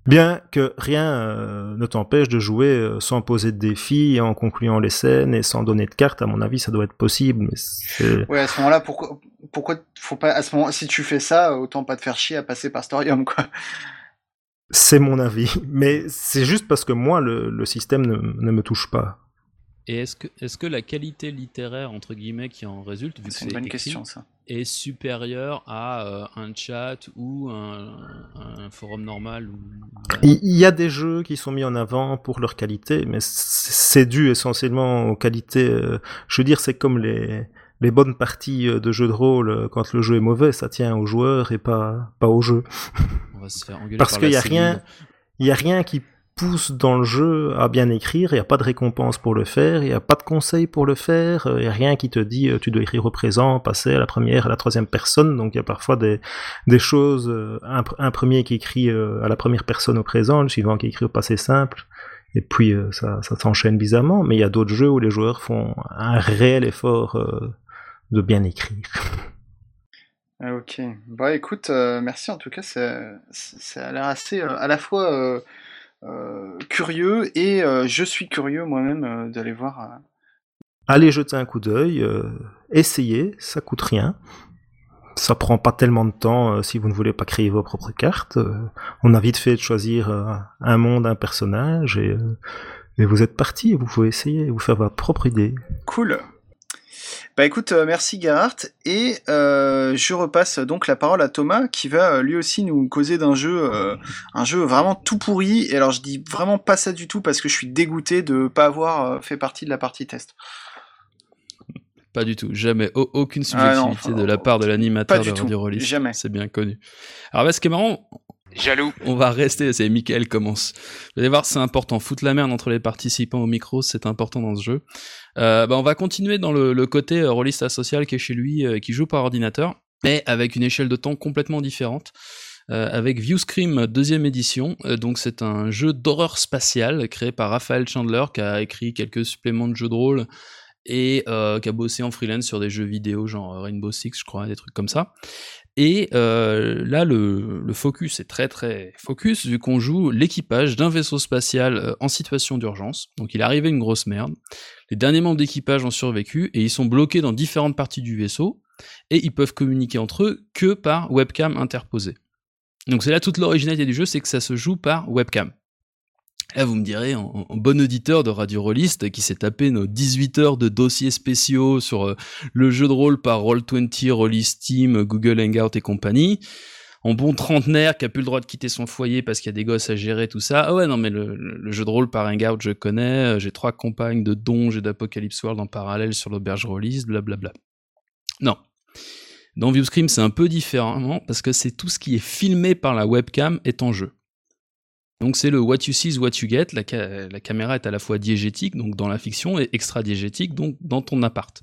S4: Bien que rien euh, ne t'empêche de jouer euh, sans poser de défis, en concluant les scènes et sans donner de cartes, à mon avis, ça doit être possible. Mais
S1: Ouais, à ce moment-là, pourquoi, pourquoi faut pas, à ce moment, si tu fais ça, autant pas te faire chier à passer par Storium, quoi.
S4: c'est mon avis. Mais c'est juste parce que moi, le, le système ne, ne me touche pas.
S2: Et est-ce que, est que la qualité littéraire, entre guillemets, qui en résulte, vu que
S1: C'est une bonne
S2: écrit,
S1: question, ça.
S2: est supérieure à euh, un chat ou un, un forum normal ou...
S4: Il y a des jeux qui sont mis en avant pour leur qualité, mais c'est dû essentiellement aux qualités. euh, je veux dire, c'est comme les, les bonnes parties euh, de jeux de rôle. Quand le jeu est mauvais, ça tient aux joueurs et pas, pas au jeu.
S2: On va se faire engueuler
S4: Parce
S2: par
S4: qu'il
S2: la
S4: y a rien, il y a rien qui pousse dans le jeu à bien écrire. Il n'y a pas de récompense pour le faire. Il n'y a pas de conseil pour le faire. euh, Il n'y a rien qui te dit euh, tu dois écrire au présent, passer à la première, à la troisième personne. Donc il y a parfois des, des choses. euh, un, pr- un premier qui écrit à la première personne au présent, le suivant qui écrit au passé simple. Et puis ça, ça s'enchaîne bizarrement. Mais il y a d'autres jeux où les joueurs font un réel effort de bien écrire.
S1: Ah, Ok. Bah écoute, merci en tout cas, c'est- ça a l'air assez à la fois curieux et euh, je suis curieux moi-même euh, d'aller voir. euh.
S4: Allez jeter un coup d'œil, euh, essayez, ça coûte rien. Ça prend pas tellement de temps euh, si vous ne voulez pas créer vos propres cartes. Euh, on a vite fait de choisir euh, un monde, un personnage et, euh, et vous êtes parti. Vous pouvez essayer, vous faire votre propre idée.
S1: Cool. Bah écoute, euh, merci Gerhardt et euh, je repasse donc la parole à Thomas qui va euh, lui aussi nous causer d'un jeu, euh, un jeu vraiment tout pourri. Et alors je dis vraiment pas ça du tout parce que je suis dégoûté de pas avoir euh, fait partie de la partie test.
S2: Pas du tout, jamais. Au- aucune
S1: Ah non,
S2: subjectivité
S1: enfin,
S2: de la part de l'animateur de Radio
S1: jamais.
S2: C'est bien connu. Alors, bah, ce qui est marrant,
S3: Jaloux.
S2: on va rester, c'est Michael commence. Vous allez voir, c'est important. Foutre la merde entre les participants au micro, c'est important dans ce jeu. Euh, bah, on va continuer dans le, côté euh, rôliste social qui est chez lui, euh, qui joue par ordinateur, mais avec une échelle de temps complètement différente. Euh, avec Viewscream deuxième édition, donc c'est un jeu d'horreur spatiale créé par Raphaël Chandler qui a écrit quelques suppléments de jeux de rôle et qui a bossé en freelance sur des jeux vidéo genre Rainbow Six je crois, des trucs comme ça. Et euh, là, le, le focus est très très focus, vu qu'on joue l'équipage d'un vaisseau spatial euh, en situation d'urgence. Donc il est arrivé une grosse merde. Les derniers membres d'équipage ont survécu et ils sont bloqués dans différentes parties du vaisseau. Et ils peuvent communiquer entre eux que par webcam interposée. Donc c'est là toute l'originalité du jeu, c'est que ça se joue par webcam. Là, vous me direz, en, bon auditeur de Radio Rollist, qui s'est tapé nos 18 heures de dossiers spéciaux sur euh, le jeu de rôle par Roll20, Rollist Team, Google Hangout et compagnie, en bon trentenaire qui a plus le droit de quitter son foyer parce qu'il y a des gosses à gérer, tout ça. Ah ouais, non, mais le, jeu de rôle par Hangout, je connais. euh, J'ai trois compagnes de Donge et d'Apocalypse World en parallèle sur l'auberge Rollist, blablabla. Non. Dans Viewscream, c'est un peu différent parce que c'est tout ce qui est filmé par la webcam est en jeu. Donc c'est le what you see is what you get. La, ca- la caméra est à la fois diégétique, donc dans la fiction, et extra-diégétique, donc dans ton appart.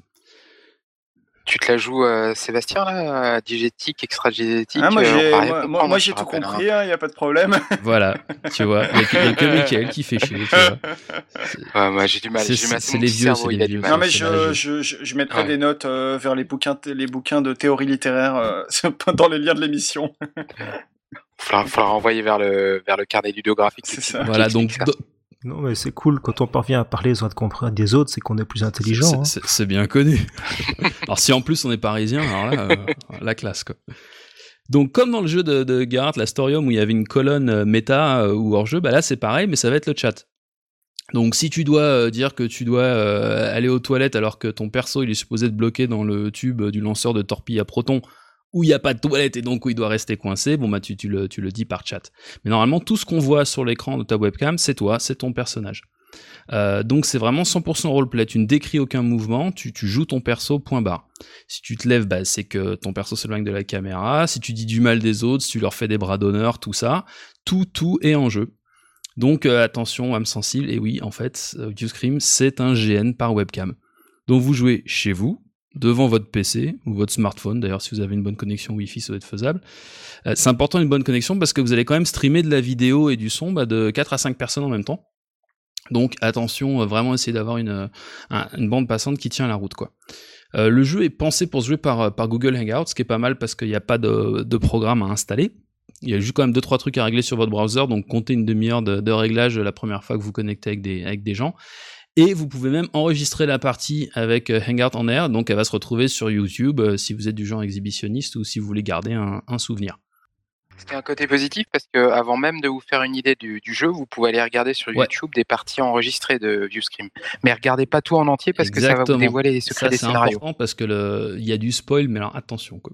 S3: Tu te la joues, euh, Sébastien, là Digétique, extra-digétique
S1: Ah, moi
S3: euh,
S1: j'ai tout
S3: rappelle, hein.
S1: compris, il y a pas de problème.
S2: Voilà, tu vois. Il y a que, Michael qui fait chier, tu vois.
S3: Ouais, moi j'ai du mal,
S2: C'est-
S3: j'ai mal,
S2: c'est
S3: mon
S2: les vieux, c'est
S3: il
S2: les
S3: a du
S2: vieux,
S3: mal.
S1: Non mais je, je, je, je mettrai
S3: Ouais.
S1: des notes euh, vers les bouquins, les bouquins de théorie littéraire euh, dans les liens de l'émission.
S3: Faudra, faudra renvoyer vers le, vers le carnet ludographique.
S1: C'est ça.
S2: Voilà, donc
S3: ça.
S4: Non, mais c'est cool quand on parvient à parler uns contre des autres, c'est qu'on est plus intelligent.
S2: c'est-
S4: hein.
S2: c'est c'est bien connu. alors si en plus on est parisien, alors là, euh, la classe quoi. Donc comme dans le jeu de, de Gerhardt, la Storium, où il y avait une colonne euh, méta euh, ou hors-jeu, bah là c'est pareil, mais ça va être le chat. Donc si tu dois euh, dire que tu dois euh, aller aux toilettes alors que ton perso il est supposé être bloqué dans le tube du lanceur de torpille à proton où il n'y a pas de toilette et donc où il doit rester coincé, bon bah tu, le, dis par chat. Mais normalement tout ce qu'on voit sur l'écran de ta webcam c'est toi, c'est ton personnage. Euh, donc c'est vraiment 100% roleplay, tu ne décris aucun mouvement, tu, joues ton perso point barre. Si tu te lèves, bah, c'est que ton perso s'éloigne de la caméra, si tu dis du mal des autres, si tu leur fais des bras d'honneur, tout ça, tout, tout est en jeu. Donc euh, attention, âme sensible, et oui, en fait, euh, Viewscream, c'est un GN par webcam. Donc vous jouez chez vous, devant votre PC ou votre smartphone, d'ailleurs si vous avez une bonne connexion Wi-Fi, ça doit être faisable. Euh, c'est important une bonne connexion parce que vous allez quand même streamer de la vidéo et du son bah, de 4 à 5 personnes en même temps. Donc attention, vraiment essayer d'avoir une, une bande passante qui tient la route le jeu est pensé pour se jouer par, Google Hangouts, ce qui est pas mal parce qu'il n'y a pas de, programme à installer. Il y a juste quand même deux trois trucs à régler sur votre browser, donc comptez une demi-heure de, réglage la première fois que vous connectez avec des gens. Et vous pouvez même enregistrer la partie avec euh, Hangout en air, donc elle va se retrouver sur YouTube euh, si vous êtes du genre exhibitionniste ou si vous voulez garder un, un souvenir.
S3: C'est un côté positif parce que avant même de vous faire une idée du, du jeu, vous pouvez aller regarder sur YouTube des parties enregistrées de Viewscream. Mais regardez pas tout en entier parce
S2: Exactement.
S3: que ça va vous dévoiler les secrets
S2: ça,
S3: des scénarios.
S2: C'est important parce que il y a du spoil, mais alors attention quoi.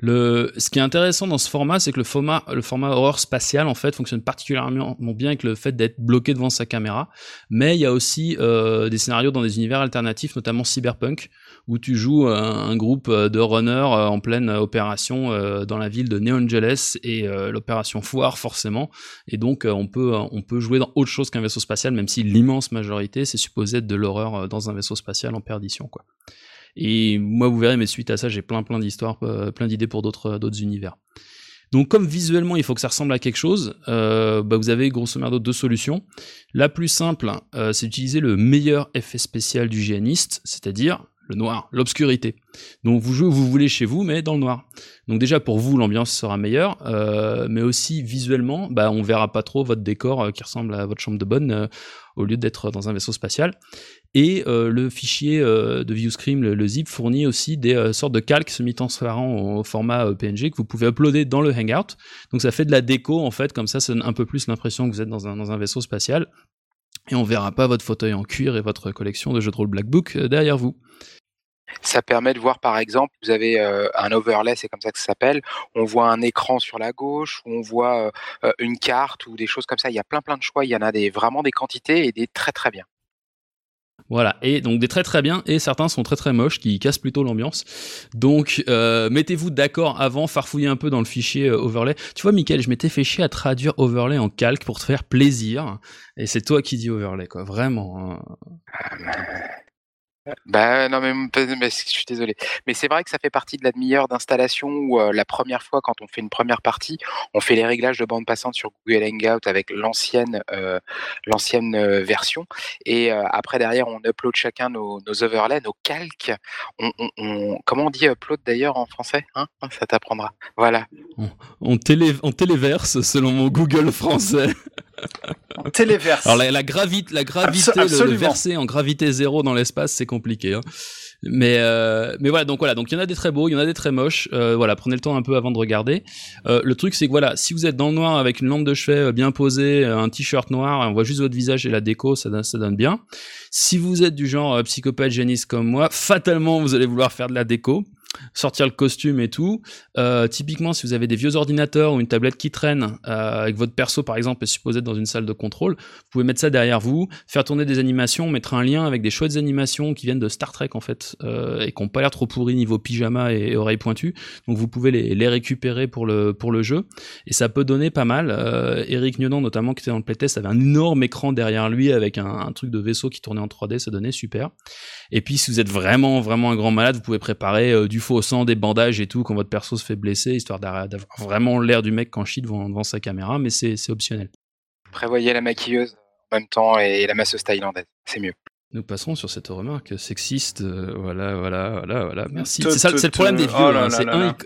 S2: Le, ce qui est intéressant dans ce format, c'est que le format, le format horreur spatial en fait fonctionne particulièrement bien avec le fait d'être bloqué devant sa caméra. Mais il y a aussi euh, des scénarios dans des univers alternatifs, notamment cyberpunk, où tu joues un, groupe de runners euh, en pleine opération euh, dans la ville de New Angeles et euh, l'opération foire forcément. Et donc on peut on peut jouer dans autre chose qu'un vaisseau spatial, même si l'immense majorité c'est supposé être de l'horreur dans un vaisseau spatial en perdition quoi. Et moi, vous verrez, mais suite à ça, j'ai plein plein d'histoires, euh, plein d'idées pour d'autres d'autres univers. Donc, comme visuellement, il faut que ça ressemble à quelque chose, euh, bah, vous avez grosso merdo deux solutions. La plus simple, euh, c'est d'utiliser le meilleur effet spécial du géaniste, c'est-à-dire le noir, l'obscurité. Donc vous jouez où vous voulez chez vous, mais dans le noir. Donc déjà pour vous, l'ambiance sera meilleure, euh, mais aussi visuellement, bah, on verra pas trop votre décor euh, qui ressemble à votre chambre de bonne euh, au lieu d'être dans un vaisseau spatial. Et le fichier de ViewScream, le, zip, fournit aussi des sortes de calques semi-transparents au format PNG que vous pouvez uploader dans le Hangout. Donc ça fait de la déco en fait, comme ça, ça donne un peu plus l'impression que vous êtes dans un, dans un vaisseau spatial. Et on verra pas votre fauteuil en cuir et votre collection de jeux de rôle Black Book derrière vous.
S3: Ça permet de voir par exemple, vous avez euh, un overlay, c'est comme ça que ça s'appelle. On voit un écran sur la gauche, on voit euh, une carte ou des choses comme ça. Il y a plein plein de choix. Il y en a des vraiment des quantités et des très très bien.
S2: Voilà, et donc des très très bien, et certains sont très très moches, qui cassent plutôt l'ambiance. Donc euh, mettez-vous d'accord avant, farfouillez un peu dans le fichier euh, overlay. Tu vois, Michael, je m'étais fait chier à traduire overlay en calque pour te faire plaisir, et c'est toi qui dis overlay, quoi, vraiment. Hein.
S3: Bah non mais, je suis désolé. Mais c'est vrai que ça fait partie de la demi-heure d'installation où euh, la première fois quand on fait une première partie, on fait les réglages de bande passante sur Google Hangout avec l'ancienne euh, euh, version et euh, après derrière on upload chacun nos, overlays, nos calques. On, comment on dit upload d'ailleurs en français hein? Ça t'apprendra. Voilà.
S2: On, télé, on téléverse selon mon Google français.
S1: Téléverse.
S2: Alors la, la, la gravité, Absol le, le, verser en gravité zéro dans l'espace, c'est compliqué. Hein. Mais euh, mais voilà, donc voilà, donc il y en a des très beaux, il y en a des très moches. Euh, voilà, prenez le temps un peu avant de regarder. Euh, le truc c'est que voilà, si vous êtes dans le noir avec une lampe de chevet bien posée, un t-shirt noir, on voit juste votre visage et la déco, ça donne, ça donne bien. Si vous êtes du genre psychopathe géniste comme moi, fatalement vous allez vouloir faire de la déco sortir le costume et tout. Euh, typiquement, si vous avez des vieux ordinateurs ou une tablette qui traîne euh, avec votre perso, par exemple, est supposé être dans une salle de contrôle, vous pouvez mettre ça derrière vous, faire tourner des animations, mettre un lien avec des chouettes animations qui viennent de Star Trek en fait euh, et qui n'ont pas l'air trop pourries niveau pyjama et, et, oreilles pointues. Donc vous pouvez les, récupérer pour le pour le jeu et ça peut donner pas mal. Euh, Eric Nionan notamment qui était dans le playtest avait un énorme écran derrière lui avec un, truc de vaisseau qui tournait en 3D, ça donnait super. Et puis si vous êtes vraiment vraiment un grand malade, vous pouvez préparer euh, du faux sang, des bandages et tout quand votre perso se fait blesser, histoire d'avoir vraiment l'air du mec quand chie devant, devant sa caméra, mais c'est optionnel.
S3: Prévoyez la maquilleuse en même temps et la masseuse thaïlandaise, c'est mieux.
S2: Nous passerons sur cette remarque sexiste. Euh, voilà, voilà, voilà, voilà. Merci. C'est ça, c'est le problème des vieux. Oh un,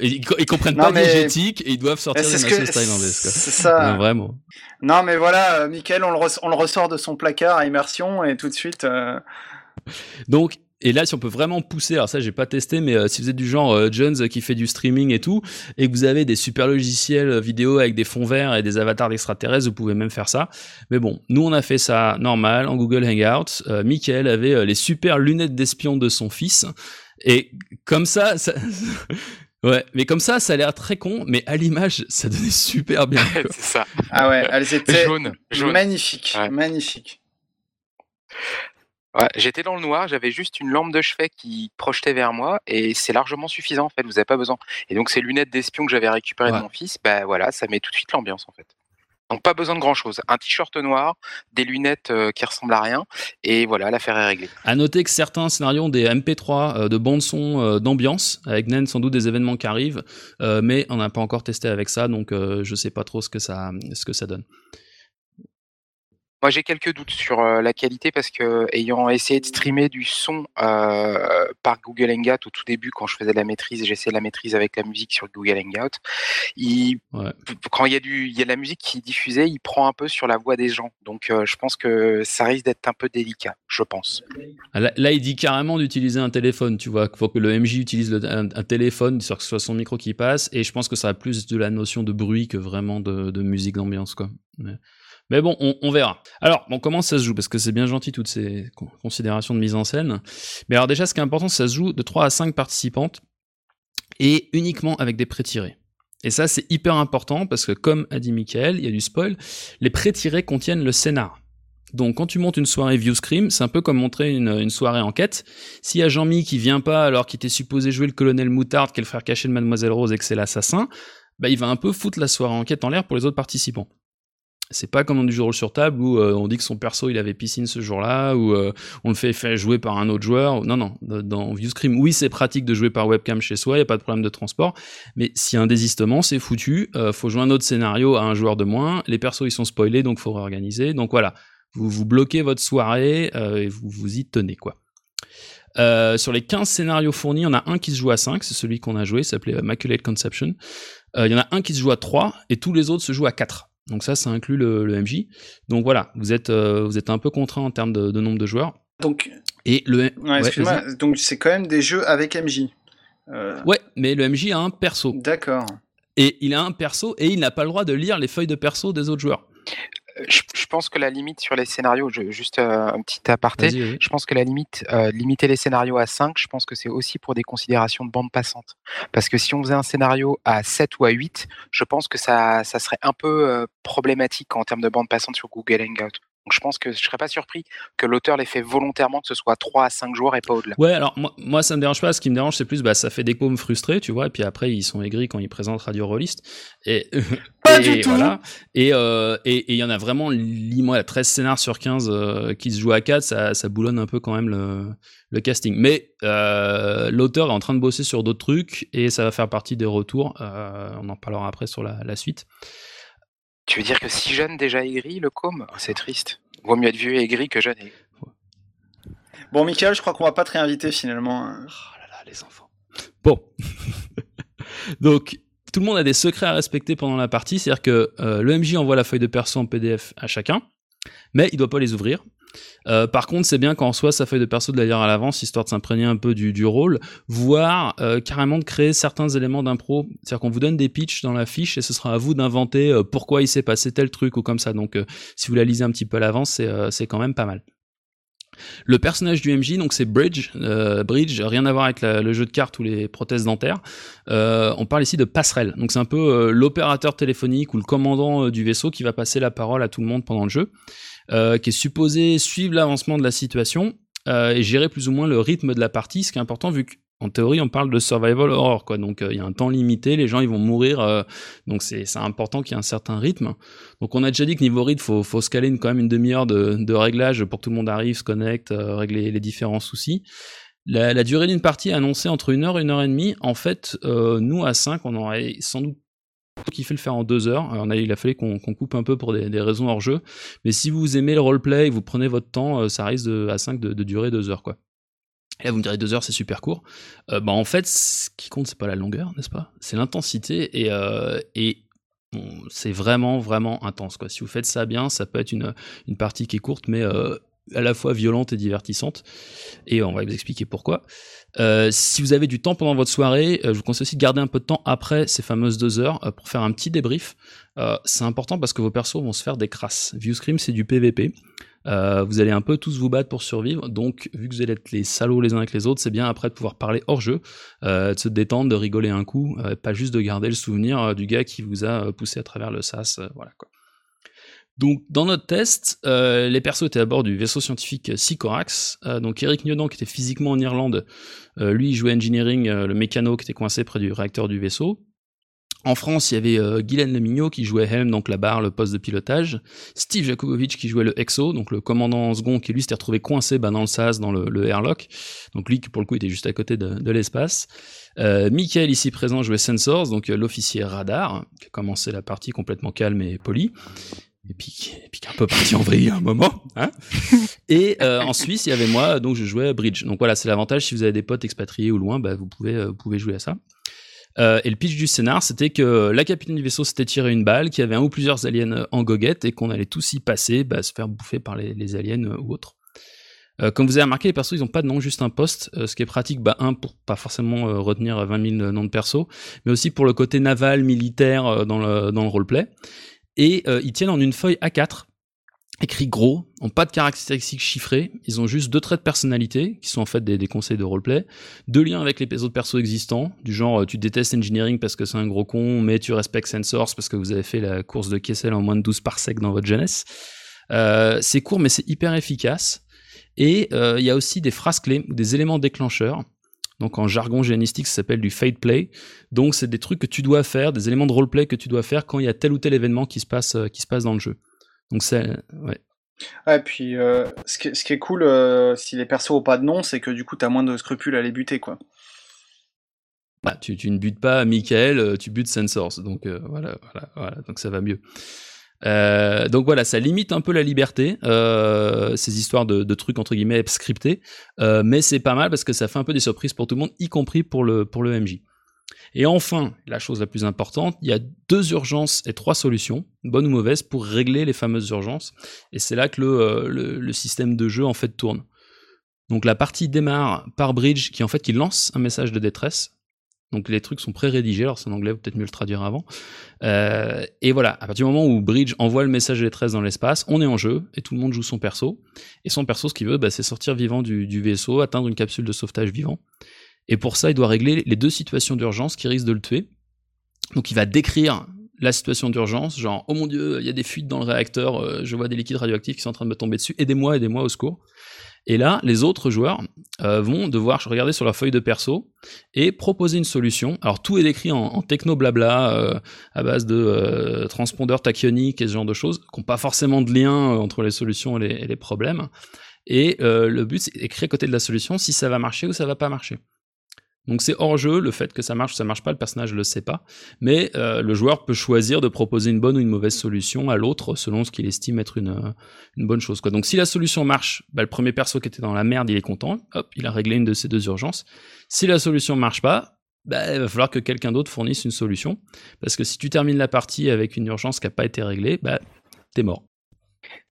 S2: ils, ils, ils, comprennent non, pas mais... diégétique et ils doivent sortir des masseuses thaïlandaises.
S1: C'est ça.
S2: Non, vraiment.
S1: Non, mais voilà, euh, Michael, on le, on le, ressort de son placard à immersion et tout de suite. Euh...
S2: Donc, et là, si on peut vraiment pousser, alors ça, j'ai pas testé, mais euh, si vous êtes du genre euh, Jones euh, qui fait du streaming et tout, et que vous avez des super logiciels vidéo avec des fonds verts et des avatars d'extraterrestres, vous pouvez même faire ça. Mais bon, nous, on a fait ça normal en Google Hangouts. Euh, Michael avait euh, les super lunettes d'espion de son fils. Et comme ça, ça... Ouais, mais comme ça, ça a l'air très con, mais à l'image, ça donnait super bien.
S3: C'est ça.
S1: Ah ouais, elles étaient jaune, jaune. magnifiques, ouais. magnifiques.
S3: Ouais, j'étais dans le noir, j'avais juste une lampe de chevet qui projetait vers moi et c'est largement suffisant en fait, vous n'avez pas besoin. Et donc ces lunettes d'espion que j'avais récupérées ouais. de mon fils, bah voilà, ça met tout de suite l'ambiance en fait. Donc pas besoin de grand chose. Un t-shirt noir, des lunettes euh, qui ressemblent à rien, et voilà, l'affaire est réglée.
S2: À noter que certains scénarios ont des MP3 euh, de bande son euh, d'ambiance, avec Nen sans doute des événements qui arrivent, mais on n'a pas encore testé avec ça, donc je sais pas trop ce que ça, ce que ça donne.
S3: Moi, j'ai quelques doutes sur euh, la qualité parce que, ayant essayé de streamer du son euh, par Google Hangout au tout début, quand je faisais de la maîtrise, j'essayais la maîtrise avec la musique sur Google Hangout. Il, Quand il y, a du, il y a de la musique qui est diffusée, il prend un peu sur la voix des gens. Donc, euh, je pense que ça risque d'être un peu délicat, je pense.
S2: Ah, là, il dit carrément d'utiliser un téléphone, tu vois. Il faut que le MJ utilise un, téléphone, sur que ce soit son micro qui passe. Et je pense que ça a plus de la notion de bruit que vraiment de, de musique d'ambiance, quoi. Mais bon, on, verra. Alors, bon, comment ça se joue? Parce que c'est bien gentil toutes ces considérations de mise en scène. Mais alors déjà, ce qui est important, ça se joue de 3 à 5 participantes et uniquement avec des pré-tirés. Et ça, c'est hyper important parce que, comme a dit Michael, il y a du spoil, les pré-tirés contiennent le scénar. Donc, quand tu montes une soirée View Scream, c'est un peu comme montrer une, soirée enquête. S'il y a Jean-Mi qui vient pas alors qu'il était supposé jouer le colonel Moutarde, qui est le frère caché de Mademoiselle Rose et que c'est l'assassin, bah, il va un peu foutre la soirée enquête en l'air pour les autres participants. C'est pas comme dans du jeu rôle sur table où euh, on dit que son perso il avait piscine ce jour-là ou euh, on le fait, jouer par un autre joueur. Non non, dans Viewscream, oui c'est pratique de jouer par webcam chez soi, il y a pas de problème de transport, mais s'il y a un désistement, c'est foutu. Euh, faut jouer un autre scénario à un joueur de moins. Les persos ils sont spoilés donc faut réorganiser. Donc voilà, vous vous bloquez votre soirée et vous vous y tenez quoi. sur les 15 scénarios fournis, il y en a un qui se joue à 5, c'est celui qu'on a joué, s'appelait Immaculate Conception. il y en a un qui se joue à 3 et tous les autres se jouent à 4. Donc ça, ça inclut le, MJ. Donc voilà, vous êtes, euh, vous êtes un peu contraint en termes de, nombre de joueurs.
S1: Donc, et le, donc c'est quand même des jeux avec MJ.
S2: Euh... Ouais, mais le MJ a un perso.
S1: D'accord.
S2: Et il a un perso et il n'a pas le droit de lire les feuilles de perso des autres joueurs
S3: je, pense que la limite sur les scénarios, juste euh, un petit aparté, je pense que la limite, euh, limiter les scénarios à 5, je pense que c'est aussi pour des considérations de bande passante. Parce que si on faisait un scénario à 7 ou à 8, je pense que ça, ça serait un peu euh, problématique en termes de bande passante sur Google Hangout. Donc je pense que je serais pas surpris que l'auteur l'ait fait volontairement que ce soit 3 à 5 jours et pas au-delà.
S2: Ouais, alors moi, moi ça me dérange pas, ce qui me dérange c'est plus bah ça fait des paumes frustrés, tu vois, et puis après ils sont aigris quand ils présentent Radio Rollist et
S1: pas du tout. voilà.
S2: Et euh, et il y en a vraiment moi 13 scénars sur 15 euh, qui se jouent à 4, ça ça boulonne un peu quand même le le casting. Mais euh, l'auteur est en train de bosser sur d'autres trucs et ça va faire partie des retours, on en parlera après sur la, la suite.
S3: Tu veux dire que si jeune déjà aigri, le com C'est triste. Vaut mieux être vieux et aigri que jeune et...
S1: Bon, Michael, je crois qu'on va pas te réinviter finalement.
S2: Oh là là, les enfants. Bon. Donc, tout le monde a des secrets à respecter pendant la partie, c'est-à-dire que euh, le MJ envoie la feuille de perso en PDF à chacun, mais il doit pas les ouvrir. Euh, par contre, c'est bien qu'en soit sa feuille de perso de la lire à l'avance, histoire de s'imprégner un peu du, rôle, voire euh, carrément de créer certains éléments d'impro. C'est-à-dire qu'on vous donne des pitchs dans la fiche et ce sera à vous d'inventer euh, pourquoi il s'est passé tel truc ou comme ça. Donc, si vous la lisez un petit peu à l'avance, c'est quand même pas mal. Le personnage du MJ, donc c'est Bridge. Bridge, rien à voir avec le jeu de cartes ou les prothèses dentaires. on parle ici de passerelle. Donc c'est un peu l'opérateur téléphonique ou le commandant du vaisseau qui va passer la parole à tout le monde pendant le jeu. Euh, qui est supposé suivre l'avancement de la situation euh, et gérer plus ou moins le rythme de la partie, ce qui est important vu qu'en théorie on parle de survival horror, quoi. Donc euh, il y a un temps limité, les gens ils vont mourir, donc c'est important qu'il y ait un certain rythme. Donc on a déjà dit que niveau rythme, faut, faut se caler quand même une demi-heure de, de réglage pour que tout le monde arrive, se connecte, régler les différents soucis. La, la durée d'une partie est annoncée entre une heure et une heure et demie. En fait, nous à 5, on aurait sans doute fait le faire en deux heures. on a, il a fallu qu'on coupe un peu pour des, raisons hors jeu. Mais si vous aimez le roleplay et vous prenez votre temps, euh, ça risque à 5 de, durer deux heures, quoi. Et là, vous me direz deux heures, c'est super court. Euh, bah, en fait, ce qui compte, c'est pas la longueur, n'est-ce pas? C'est l'intensité et, euh, et c'est vraiment, vraiment intense, quoi. Si vous faites ça bien, ça peut être une, une partie qui est courte, mais à la fois violente et divertissante. Et on va vous expliquer pourquoi. Euh, si vous avez du temps pendant votre soirée, euh, je vous conseille aussi de garder un peu de temps après ces fameuses deux heures euh, pour faire un petit débrief. c'est important parce que vos persos vont se faire des crasses. Viewscream, c'est du PVP. vous allez un peu tous vous battre pour survivre, donc vu que vous allez être les salauds les uns avec les autres, c'est bien après de pouvoir parler hors jeu, de se détendre, de rigoler un coup, pas juste de garder le souvenir du gars qui vous a poussé à travers le sas, voilà quoi. Donc, dans notre test, euh, les persos étaient à bord du vaisseau scientifique Sycorax. Euh, donc, Eric Niodan, qui était physiquement en Irlande, euh, lui, jouait engineering, le mécano qui était coincé près du réacteur du vaisseau. En France, il y avait euh, Guylaine Lemignot qui jouait Helm, donc la barre, le poste de pilotage. Steve Jakubowicz qui jouait le EXO, donc le commandant en second qui lui s'était retrouvé coincé bah, dans le SAS, dans le, le, airlock. Donc lui, pour le coup, était juste à côté de, de l'espace. Euh, Michael, ici présent, jouait Sensors, donc l'officier radar, qui a commencé la partie complètement calme et poli. Et puis, et puis qui est un peu parti en vrille à un moment. Hein et euh, en Suisse, il y avait moi, donc je jouais à Bridge. Donc voilà, c'est l'avantage si vous avez des potes expatriés ou loin, bah, vous pouvez, euh, vous pouvez jouer à ça. Euh, et le pitch du scénar, c'était que la capitaine du vaisseau s'était tiré une balle, qu'il y avait un ou plusieurs aliens en goguette et qu'on allait tous y passer, bah, se faire bouffer par les, les aliens ou autres. Comme vous avez remarqué, les persos, ils ont pas de nom, juste un poste, ce qui est pratique, bah, un, pour pas forcément retenir 20 000 noms de persos, mais aussi pour le côté naval, militaire dans le, dans le roleplay. Et ils tiennent en une feuille A4, écrit gros, ont pas de caractéristiques chiffrées, ils ont juste deux traits de personnalité, qui sont en fait des, conseils de roleplay, deux liens avec les autres persos existants, du genre tu détestes engineering parce que c'est un gros con, mais tu respectes Sensors parce que vous avez fait la course de Kessel en moins de 12 parsecs dans votre jeunesse. c'est court mais c'est hyper efficace. Et euh, il y a aussi des phrases clés des éléments déclencheurs. Donc en jargon géanistique, ça s'appelle du fade play. Donc c'est des trucs que tu dois faire, des éléments de roleplay que tu dois faire quand il y a tel ou tel événement qui se passe, euh, qui se passe dans le jeu. Donc c'est ouais.
S1: Ouais, puis euh, ce, qui est, ce, qui est, cool, si les persos ont pas de nom, c'est que du coup, tu as moins de scrupules à les buter, quoi.
S2: Bah, tu, tu ne butes pas Michael, tu butes Sensors, donc voilà, voilà, voilà, donc ça va mieux. Euh, donc voilà, ça limite un peu la liberté, euh, ces histoires de, trucs entre guillemets scriptés, euh, mais c'est pas mal parce que ça fait un peu des surprises pour tout le monde, y compris pour le, pour MJ. Et enfin, la chose la plus importante, il y a deux urgences et trois solutions, bonnes ou mauvaises, pour régler les fameuses urgences. Et c'est là que le, le, le, système de jeu en fait tourne. Donc la partie démarre par Bridge qui en fait qui lance un message de détresse donc les trucs sont pré-rédigés, alors c'est en anglais, peut-être mieux le traduire avant. Euh, et voilà, à partir du moment où Bridge envoie le message des 13 dans l'espace, on est en jeu et tout le monde joue son perso. Et son perso, ce qu'il veut, bah, c'est sortir vivant du, vaisseau, atteindre une capsule de sauvetage vivant. Et pour ça, il doit régler les deux situations d'urgence qui risquent de le tuer. Donc il va décrire la situation d'urgence, genre oh mon dieu, il y a des fuites dans le réacteur, euh, je vois des liquides radioactifs qui sont en train de me tomber dessus, aidez-moi, aidez-moi au secours. Et là, les autres joueurs euh, vont devoir regarder sur leur feuille de perso et proposer une solution. Alors tout est décrit en, techno blabla euh, à base de euh, transpondeurs tachyoniques et ce genre de choses, qui n'ont pas forcément de lien euh, entre les solutions et les, problèmes. Et euh, le but, c'est d'écrire à côté de la solution si ça va marcher ou ça va pas marcher. Donc c'est hors jeu, le fait que ça marche ça marche pas, le personnage ne le sait pas, mais euh, le joueur peut choisir de proposer une bonne ou une mauvaise solution à l'autre selon ce qu'il estime être une, euh, une bonne chose. Quoi. Donc si la solution marche, bah, le premier perso qui était dans la merde, il est content, hop, il a réglé une de ces deux urgences. Si la solution marche pas, bah, il va falloir que quelqu'un d'autre fournisse une solution, parce que si tu termines la partie avec une urgence qui n'a pas été réglée, bah, t'es mort.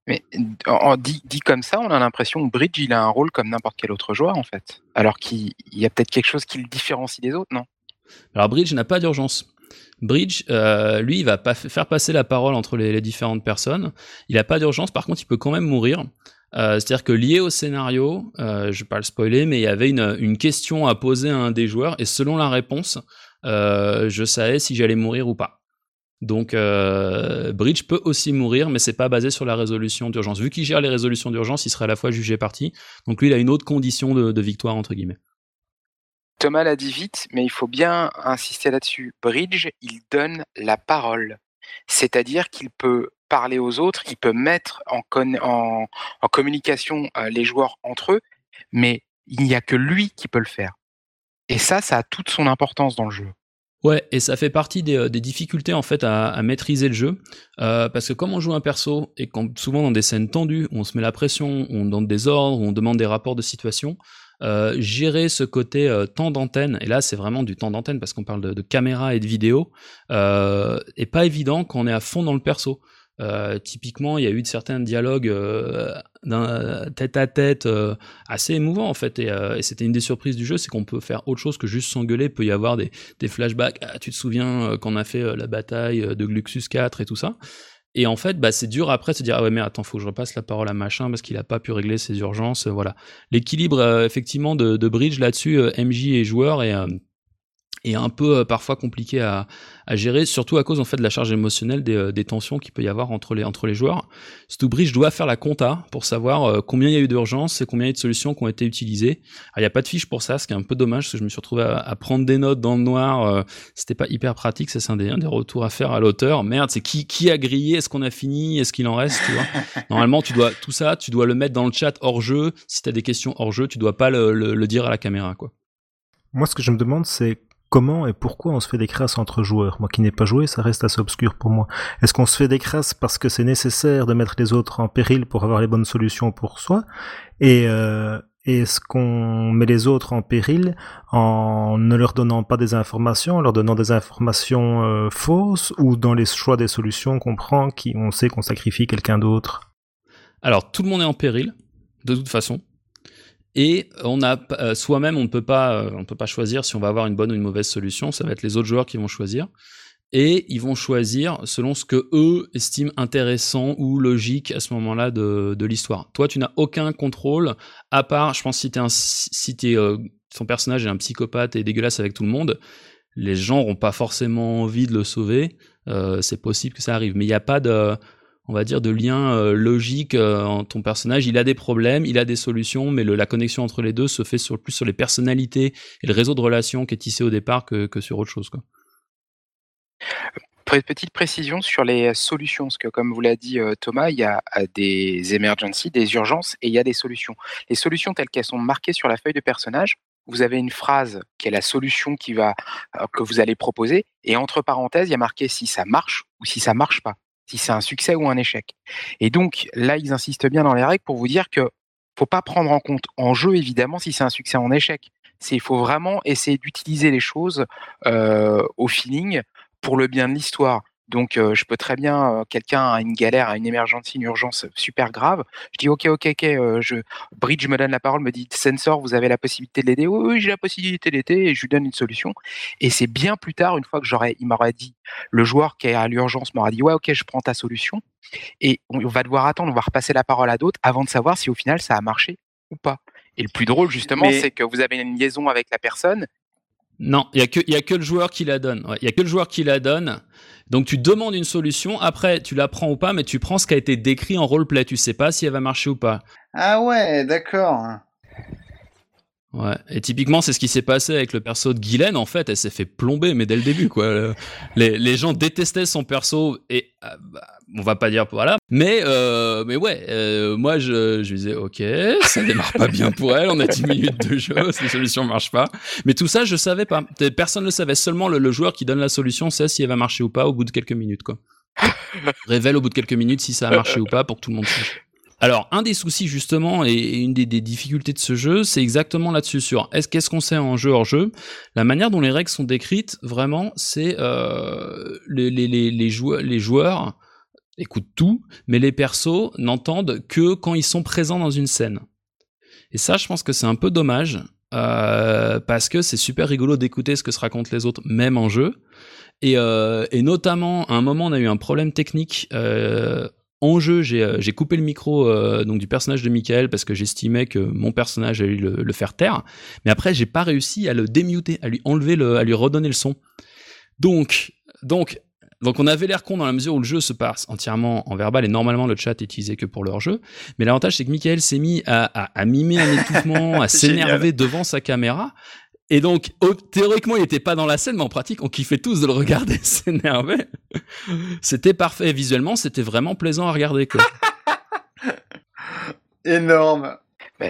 S3: Mais en, dit, dit, comme ça, on a l'impression que Bridge, il a un rôle comme n'importe quel autre joueur, en fait. Alors qu'il y a peut-être quelque chose qui le différencie des autres, non?
S2: Alors Bridge n'a pas d'urgence. Bridge, euh, lui, il va pas faire passer la parole entre les, différentes personnes. Il n'a pas d'urgence, par contre, il peut quand même mourir. Euh, C'est-à-dire que lié au scénario, euh, je vais pas le spoiler, mais il y avait une, une, question à poser à un des joueurs, et selon la réponse, je savais si j'allais mourir ou pas. Donc euh, Bridge peut aussi mourir, mais c'est pas basé sur la résolution d'urgence. Vu qu'il gère les résolutions d'urgence, il serait à la fois jugé parti. Donc lui, il a une autre condition de, victoire entre guillemets.
S3: Thomas l'a dit vite, mais il faut bien insister là-dessus. Bridge, il donne la parole, c'est-à-dire qu'il peut parler aux autres, il peut mettre en communication euh, les joueurs entre eux, mais il n'y a que lui qui peut le faire. Et ça, ça a toute son importance dans le jeu.
S2: Ouais, et ça fait partie des, des difficultés en fait à, maîtriser le jeu, euh, parce que comme on joue un perso et quand souvent dans des scènes tendues, on se met la pression, on donne des ordres, on demande des rapports de situation, euh, gérer ce côté euh, temps d'antenne, et là c'est vraiment du temps d'antenne parce qu'on parle de, de, caméra et de vidéo, euh, est pas évident quand on est à fond dans le perso. Euh, typiquement, il y a eu certains dialogues euh, tête à tête euh, assez émouvants en fait, et, c'était une des surprises du jeu, c'est qu'on peut faire autre chose que juste s'engueuler. Peut y avoir des, flashbacks. Ah, tu te souviens qu'on a fait la bataille de Gluxus 4 et tout ça. Et en fait, bah, c'est dur après de se dire ah ouais mais attends, faut que je repasse la parole à machin parce qu'il a pas pu régler ses urgences. voilà, l'équilibre effectivement de, de bridge là-dessus, MJ et joueur et est un peu euh, parfois compliqué à, à, gérer, surtout à cause en fait de la charge émotionnelle des, euh, des tensions qu'il peut y avoir entre les, entre les joueurs. Stubridge doit faire la compta pour savoir euh, combien il y a eu d'urgence et combien il y a de solutions qui ont été utilisées. Alors, il n'y a pas de fiche pour ça, ce qui est un peu dommage, parce que je me suis retrouvé à, à prendre des notes dans le noir. Euh, C'était pas hyper pratique, ça c'est un des, un des retours à faire à l'auteur. Merde, c'est qui, qui a grillé Est-ce qu'on a fini Est-ce qu'il en reste tu vois? Normalement, tu dois tout ça, tu dois le mettre dans le chat hors jeu. Si tu as des questions hors jeu, tu dois pas le, le, le dire à la caméra, quoi.
S4: Moi, ce que je me demande, c'est comment et pourquoi on se fait des crasses entre joueurs? Moi qui n'ai pas joué, ça reste assez obscur pour moi. Est-ce qu'on se fait des crasses parce que c'est nécessaire de mettre les autres en péril pour avoir les bonnes solutions pour soi? Et euh, est-ce qu'on met les autres en péril en ne leur donnant pas des informations, en leur donnant des informations euh, fausses, ou dans les choix des solutions qu'on prend, qui on sait qu'on sacrifie quelqu'un d'autre?
S2: Alors tout le monde est en péril, de toute façon. Et on a euh, soi-même, on ne peut pas, euh, on peut pas choisir si on va avoir une bonne ou une mauvaise solution. Ça va être les autres joueurs qui vont choisir. Et ils vont choisir selon ce que eux estiment intéressant ou logique à ce moment-là de, de l'histoire. Toi, tu n'as aucun contrôle, à part, je pense, si, es un, si es, euh, ton personnage est un psychopathe et dégueulasse avec tout le monde, les gens n'auront pas forcément envie de le sauver. Euh, c'est possible que ça arrive. Mais il n'y a pas de, on va dire, de lien euh, logique euh, ton personnage. Il a des problèmes, il a des solutions, mais la connexion entre les deux se fait plus sur les personnalités et le réseau de relations qui est tissé au départ que, sur autre chose.
S3: Petite précision sur les solutions, parce que comme vous l'a dit euh, Thomas, il y a des emergencies, des urgences, et il y a des solutions. Les solutions telles qu'elles sont marquées sur la feuille de personnage, vous avez une phrase qui est la solution qui va, que vous allez proposer, et entre parenthèses, il y a marqué si ça marche ou si ça marche pas si c'est un succès ou un échec. Et donc là, ils insistent bien dans les règles pour vous dire que faut pas prendre en compte en jeu évidemment si c'est un succès ou un échec. C'est il faut vraiment essayer d'utiliser les choses euh, au feeling pour le bien de l'histoire. Donc, euh, je peux très bien, euh, quelqu'un a une galère, a une émergence, une urgence super grave. Je dis, OK, OK, OK, euh, je, Bridge me donne la parole, me dit, Sensor, vous avez la possibilité de l'aider? Oui, oui, j'ai la possibilité de l'aider et je lui donne une solution. Et c'est bien plus tard, une fois que j'aurais, il m'aurait dit, le joueur qui est à l'urgence m'aura dit, ouais, OK, je prends ta solution. Et on, va devoir attendre, on va repasser la parole à d'autres avant de savoir si au final ça a marché ou pas. Et le plus drôle, justement, c'est que vous avez une liaison avec la personne
S2: non, il y a que y a que le joueur qui la donne. Il y a que le joueur qui la donne. Donc tu demandes une solution, après tu la prends ou pas, mais tu prends ce qui a été décrit en roleplay. Tu sais pas si elle va marcher ou pas.
S1: Ah ouais, d'accord.
S2: Ouais. Et typiquement, c'est ce qui s'est passé avec le perso de Guylaine. En fait, elle s'est fait plomber, mais dès le début, quoi. Les, les gens détestaient son perso et euh, bah, on va pas dire voilà. Mais euh, mais ouais, euh, moi je, je disais ok, ça démarre pas bien pour elle. On a 10 minutes de jeu, ces solutions marchent pas. Mais tout ça, je savais pas. Personne ne le savait. Seulement le, le joueur qui donne la solution sait si elle va marcher ou pas au bout de quelques minutes, quoi. Révèle au bout de quelques minutes si ça a marché ou pas pour que tout le monde sache. Alors, un des soucis justement et une des, difficultés de ce jeu, c'est exactement là-dessus sur est-ce qu'est-ce qu'on sait en jeu hors jeu. La manière dont les règles sont décrites, vraiment, c'est euh, les, les, les, joueurs, les joueurs écoutent tout, mais les persos n'entendent que quand ils sont présents dans une scène. Et ça, je pense que c'est un peu dommage. Euh, parce que c'est super rigolo d'écouter ce que se racontent les autres, même en jeu. Et, euh, notamment, à un moment, on a eu un problème technique euh, en jeu, j'ai coupé le micro donc du personnage de Michael parce que j'estimais que mon personnage allait le, le faire taire. Mais après, j'ai pas réussi à le démuter, à lui enlever le, à lui redonner le son. Donc, donc, donc on avait l'air con dans la mesure où le jeu se passe entièrement en verbal et normalement le chat est utilisé que pour leur jeu. Mais l'avantage c'est que Michael s'est mis à, à, à, mimer un étouffement, à s'énerver devant sa caméra. Et donc, théoriquement, il n'était pas dans la scène, mais en pratique, on kiffait tous de le regarder s'énerver. C'était parfait. Visuellement, c'était vraiment plaisant à regarder. Quoi.
S1: Énorme.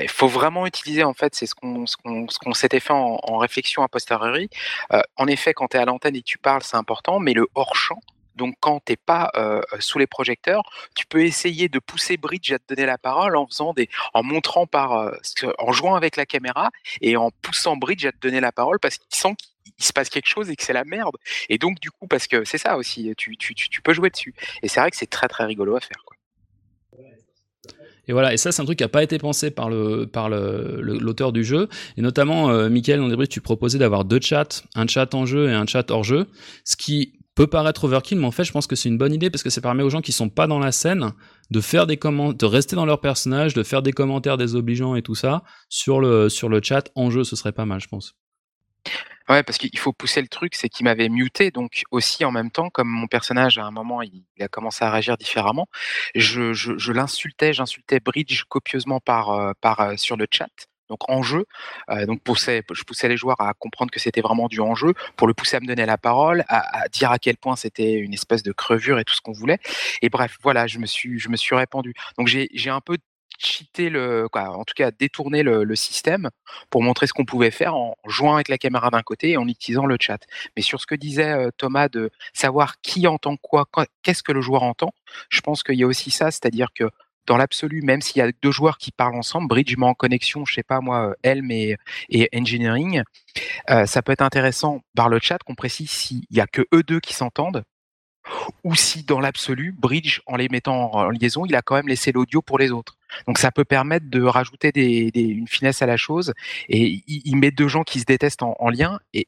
S3: Il faut vraiment utiliser, en fait, c'est ce qu'on ce qu'on s'était fait en, réflexion a posteriori. Euh, en effet, quand tu es à l'antenne et que tu parles, c'est important, mais le hors-champ, donc, quand tu n'es pas euh, sous les projecteurs, tu peux essayer de pousser Bridge à te donner la parole en faisant des, en montrant par, euh, en jouant avec la caméra et en poussant Bridge à te donner la parole parce qu'il sent qu'il se passe quelque chose et que c'est la merde. Et donc, du coup, parce que c'est ça aussi, tu, tu, tu, peux jouer dessus. Et c'est vrai que c'est très très rigolo à faire.
S2: Et voilà, et ça c'est un truc qui n'a pas été pensé par le par l'auteur du jeu. Et notamment, euh, Michael, dans débrief, tu proposais d'avoir deux chats, un chat en jeu et un chat hors jeu, ce qui peut paraître overkill, mais en fait, je pense que c'est une bonne idée parce que ça permet aux gens qui sont pas dans la scène de faire des commentaires, de rester dans leur personnage, de faire des commentaires désobligeants et tout ça sur le sur le chat en jeu, ce serait pas mal, je pense.
S3: Ouais, parce qu'il faut pousser le truc, c'est qu'il m'avait muté, donc aussi en même temps, comme mon personnage à un moment il, a commencé à réagir différemment, je, l'insultais, j'insultais Bridge copieusement par, euh, euh, sur le chat donc en jeu. Euh, donc je poussais les joueurs à comprendre que c'était vraiment du enjeu, pour le pousser à me donner la parole, à, à dire à quel point c'était une espèce de crevure et tout ce qu'on voulait. Et bref, voilà, je me suis, je me suis répandu. Donc j'ai un peu cheater le, quoi, en tout cas détourner le, système pour montrer ce qu'on pouvait faire en jouant avec la caméra d'un côté et en utilisant le chat. Mais sur ce que disait Thomas de savoir qui entend quoi, qu'est-ce que le joueur entend, je pense qu'il y a aussi ça, c'est-à-dire que dans l'absolu, même s'il y a deux joueurs qui parlent ensemble, Bridge met en connexion, je sais pas moi, Helm et, et Engineering, euh, ça peut être intéressant par le chat qu'on précise s'il y a que eux deux qui s'entendent, ou si dans l'absolu, Bridge, en les mettant en liaison, il a quand même laissé l'audio pour les autres. Donc ça peut permettre de rajouter une finesse à la chose. Et il, met deux gens qui se détestent en, en lien, et,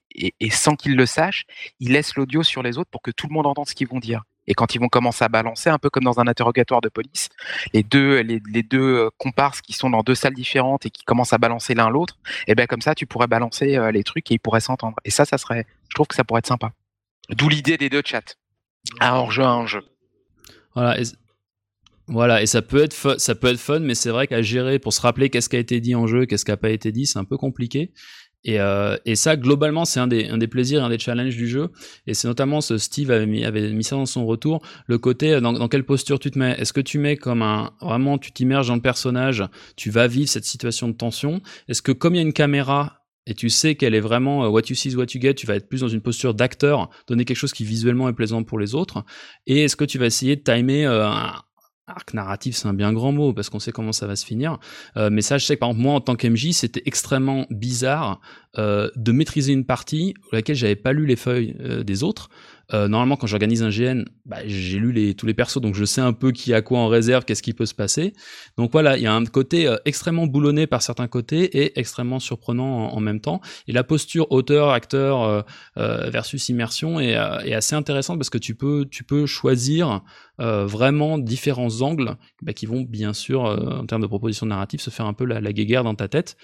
S3: sans qu'ils le sachent, il laisse l'audio sur les autres pour que tout le monde entende ce qu'ils vont dire. Et quand ils vont commencer à balancer, un peu comme dans un interrogatoire de police, les deux, comparses qui sont dans deux salles différentes et qui commencent à balancer l'un l'autre, et eh ben comme ça, tu pourrais balancer euh, les trucs et ils pourraient s'entendre. Et ça, ça serait, je trouve que ça pourrait être sympa. D'où l'idée des deux chats. Un jeu.
S2: Voilà. Et... Voilà, et ça peut être fun, ça peut être fun, mais c'est vrai qu'à gérer pour se rappeler qu'est-ce qui a été dit en jeu, qu'est-ce qui n'a pas été dit, c'est un peu compliqué. Et, euh, et, ça, globalement, c'est un des, un des plaisirs, un des challenges du jeu. Et c'est notamment ce Steve avait mis, avait mis ça dans son retour, le côté euh, dans, dans quelle posture tu te mets. Est-ce que tu mets comme un vraiment, tu t'immerges dans le personnage, tu vas vivre cette situation de tension. Est-ce que comme il y a une caméra et tu sais qu'elle est vraiment uh, what you see is what you get, tu vas être plus dans une posture d'acteur, donner quelque chose qui visuellement est plaisant pour les autres. Et est-ce que tu vas essayer de timer euh, un, arc narratif, c'est un bien grand mot parce qu'on sait comment ça va se finir. Euh, mais ça, je sais que par exemple, moi, en tant qu'MJ, c'était extrêmement bizarre euh, de maîtriser une partie laquelle j'avais pas lu les feuilles euh, des autres. Euh, normalement, quand j'organise un GN, bah, j'ai lu tous les persos, donc je sais un peu qui a quoi en réserve, qu'est-ce qui peut se passer. Donc voilà, il y a un côté euh, extrêmement boulonné par certains côtés et extrêmement surprenant en, même temps. Et la posture auteur, acteur euh, versus immersion est, assez intéressante parce que tu peux, tu peux choisir vraiment différents angles bah, qui vont bien sûr, en termes de proposition narrative, se faire un peu la, la guéguerre dans ta tête.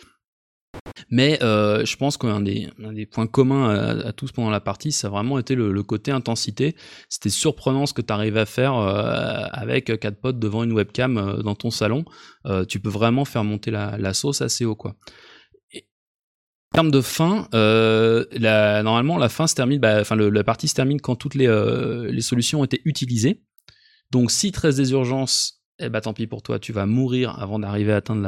S2: Mais euh, je pense qu'un des, points communs à, tous pendant la partie, ça a vraiment été le, côté intensité. C'était surprenant ce que tu arrives à faire euh, avec quatre potes devant une webcam euh, dans ton salon. Tu peux vraiment faire monter la, sauce assez haut, quoi. En termes de fin, normalement la fin se termine, bah, la partie se termine quand toutes les, les solutions ont été utilisées. Donc si 13 des urgences eh bah tant pis pour toi, tu vas mourir avant d'arriver à atteindre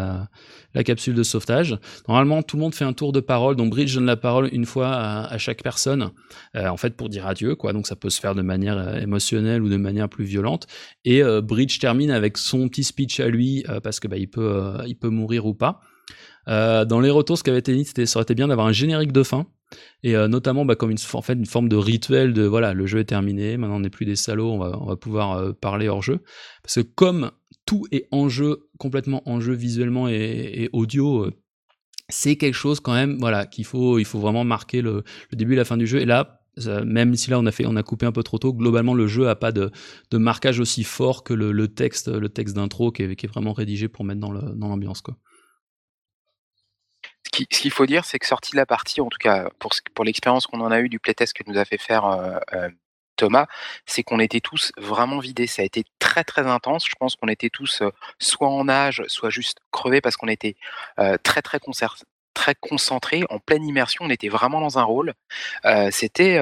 S2: la, capsule de sauvetage. Normalement, tout le monde fait un tour de parole, donc Bridge donne la parole une fois à, chaque personne, euh, en fait pour dire adieu, quoi. Donc ça peut se faire de manière euh, émotionnelle ou de manière plus violente. Et euh, Bridge termine avec son petit speech à lui, parce que bah, il peut, il peut mourir ou pas. dans les retours, ce qui avait été dit, c'était ça aurait été bien d'avoir un générique de fin et notamment bah, comme une, en fait, une forme de rituel de voilà le jeu est terminé maintenant on n'est plus des salauds on va, on va pouvoir parler hors jeu parce que comme tout est en jeu complètement en jeu visuellement et, audio euh, c'est quelque chose quand même voilà qu'il faut il faut vraiment marquer le, début et la fin du jeu. Et là même si là on a fait on a coupé un peu trop tôt globalement le jeu a pas de, de marquage aussi fort que le, texte le texte d'intro qui est, vraiment rédigé pour mettre dans l'ambiance quoi.
S3: Ce qu'il faut dire, c'est que sorti de la partie, en tout cas pour, pour l'expérience qu'on en a eu du playtest que nous a fait faire euh, euh, Thomas, c'est qu'on était tous vraiment vidés. Ça a été très très intense. Je pense qu'on était tous euh, soit en âge, soit juste crevés parce qu'on était euh, très très en pleine immersion, on était vraiment dans un rôle. Euh, c'était,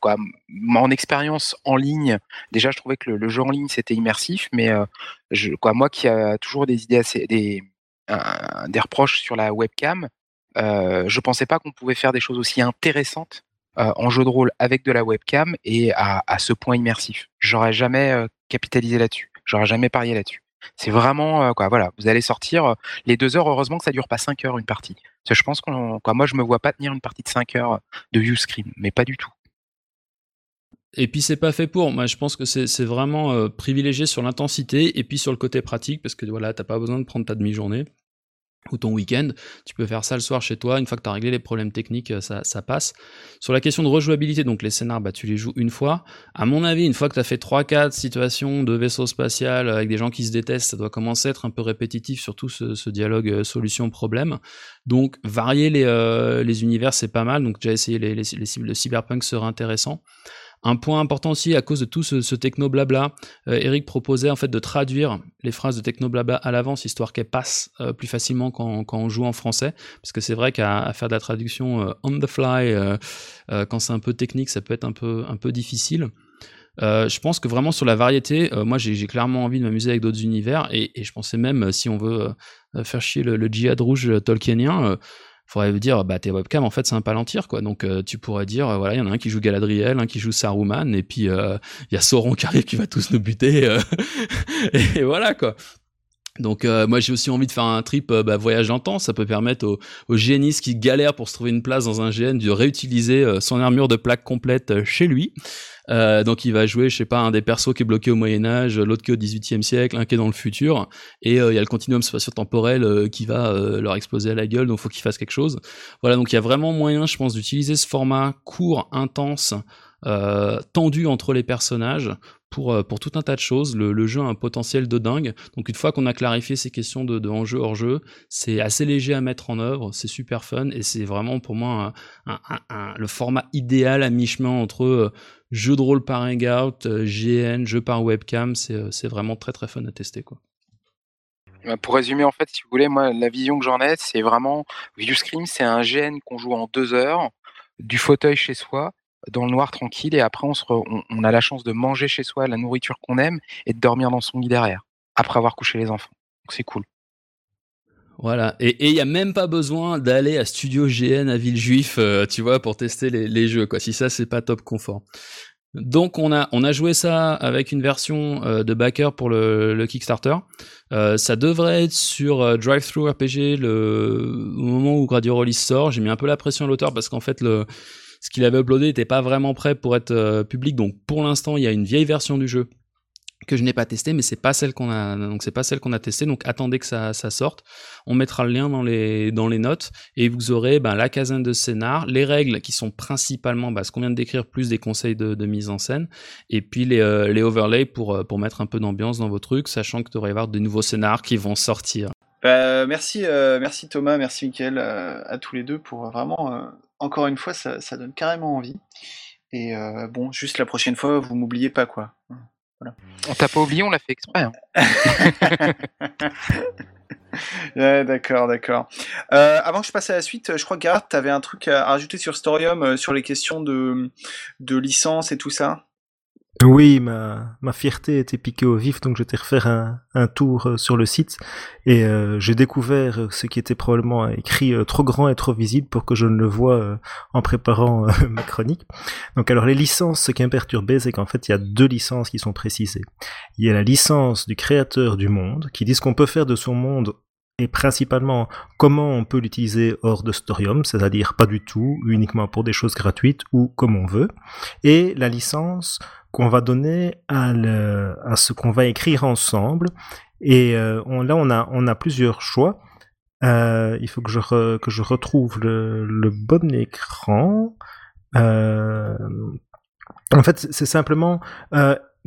S3: quoi Mon expérience en ligne, déjà, je trouvais que le, jeu en ligne c'était immersif, mais quoi, moi qui a toujours des idées assez, des, reproches sur la webcam. Je pensais pas qu'on pouvait faire des choses aussi intéressantes euh, en jeu de rôle avec de la webcam et à, ce point immersif. J'aurais jamais euh, capitalisé là-dessus. J'aurais jamais parié là-dessus. C'est vraiment quoi. Voilà, vous allez sortir les deux heures. Heureusement que ça dure pas cinq heures une partie. Parce je pense qu'on quoi. Moi, je me vois pas tenir une partie de cinq heures de Uscreen, mais pas du tout.
S2: Et puis c'est pas fait pour. Moi, je pense que c'est vraiment euh, privilégié sur l'intensité et puis sur le côté pratique parce que voilà, t'as pas besoin de prendre ta demi-journée ou ton week-end. Tu peux faire ça le soir chez toi. Une fois que tu as réglé les problèmes techniques, euh, ça, ça, passe. Sur la question de rejouabilité, donc les scénars, bah, tu les joues une fois. À mon avis, une fois que tu as fait 3-4 situations de vaisseau spatial avec des gens qui se détestent, ça doit commencer à être un peu répétitif, surtout ce, ce dialogue euh, solution-problème. Donc, varier les, euh, les univers, c'est pas mal. Donc, déjà essayé les, les, les, le cyberpunk serait intéressant. Un point important aussi à cause de tout ce, techno blabla, euh, Eric proposait en fait de traduire les phrases de techno blabla à l'avance histoire qu'elles passent euh, plus facilement quand, quand, on joue en français, parce que c'est vrai qu'à faire de la traduction euh, on the fly, quand c'est un peu technique, ça peut être un peu un peu difficile. je pense que vraiment sur la variété, moi j'ai clairement envie de m'amuser avec d'autres univers et, je pensais même si on veut faire chier le, le djihad rouge tolkienien, faudrait dire bah tes webcams en fait c'est un palantir quoi. Donc euh, tu pourrais dire euh, voilà il y en a un qui joue Galadriel un qui joue Saruman et puis euh, il y a Sauron qui arrive qui va tous nous buter et voilà quoi. Donc moi j'ai aussi envie de faire un trip bah, voyage en temps, ça peut permettre aux, aux, qui galèrent pour se trouver une place dans un GN de réutiliser son armure de plaque complète chez lui. Euh, donc il va jouer, je sais pas, un des persos qui est bloqué au Moyen Âge, l'autre qui est au XVIIIe siècle, un qui est dans le futur, et euh, il y a le continuum spatio-temporel euh, qui va leur exploser à la gueule, donc faut qu'il fasse quelque chose. Voilà, donc il y a vraiment moyen, je pense, d'utiliser ce format court, intense, tendu entre les personnages pour, pour tout un tas de choses. Le, jeu a un potentiel de dingue. Donc une fois qu'on a clarifié ces questions de, de hors jeu, c'est assez léger à mettre en œuvre, c'est super fun et c'est vraiment pour moi le format idéal à mi-chemin entre jeu de rôle par hangout, euh, GN, jeu par webcam, euh, c'est vraiment très très fun à tester quoi.
S3: Bah, pour résumer, en fait, si vous voulez, moi, la vision que j'en ai, c'est vraiment Viewscream, c'est un GN qu'on joue en deux heures, du fauteuil chez soi, dans le noir tranquille, et après, on, se on, a la chance de manger chez soi la nourriture qu'on aime et de dormir dans son lit derrière, après avoir couché les enfants. Donc c'est cool.
S2: Voilà, et il n'y a même pas besoin d'aller à Studio GN à Villejuif, euh, tu vois, pour tester les, jeux, quoi. Si ça, c'est pas top confort. Donc on a on a joué ça avec une version euh, de backer pour le, Kickstarter. Euh, ça devrait être sur euh, Drive-Thru RPG le au moment où Radio Release sort. J'ai mis un peu la pression à l'auteur parce qu'en fait le ce qu'il avait uploadé n'était pas vraiment prêt pour être public. Donc pour l'instant il y a une vieille version du jeu que je n'ai pas testé, mais c'est pas celle qu'on a, donc c'est pas celle qu'on a testée. Donc attendez que ça, sorte. On mettra le lien dans les dans les notes et vous aurez ben, la caserne de scénar, les règles qui sont principalement bah, ce qu'on vient de décrire, plus des conseils de, de mise en scène, et puis les, euh, les overlays pour euh, pour mettre un peu d'ambiance dans vos trucs, sachant que tu aurais avoir de nouveaux scénars qui vont sortir.
S1: Bah, merci, euh, merci Thomas, merci Mickaël à tous les deux pour vraiment, encore une fois, ça, ça donne carrément envie. Et bon, juste la prochaine fois, vous m'oubliez pas quoi.
S3: On t'a pas oublié, on l'a fait exprès. Hein.
S1: d'accord, d'accord. Euh, avant que je passe à la suite, je crois que Gareth, tu avais un truc à rajouter sur Storium, euh, sur les questions de, de licence et tout ça?
S4: Oui, ma, ma fierté était piquée au vif, donc j'étais refaire un, un tour euh, sur le site et euh, j'ai découvert ce qui était probablement écrit euh, trop grand et trop visible pour que je ne le vois en préparant ma chronique. Donc alors les licences, ce qui m'a perturbé, c'est qu'en fait il y a deux licences qui sont précisées. Il y a la licence du créateur du monde, qui dit ce qu'on peut faire de son monde et principalement comment on peut l'utiliser hors de Storium, c'est-à-dire pas du tout, uniquement pour des choses gratuites ou comme on veut, et la licence qu'on va donner à, à ce qu'on va écrire ensemble. Et euh, là, on a, on a plusieurs choix. Euh, il faut que je, que je retrouve le, le bon écran. Euh, en fait, c'est simplement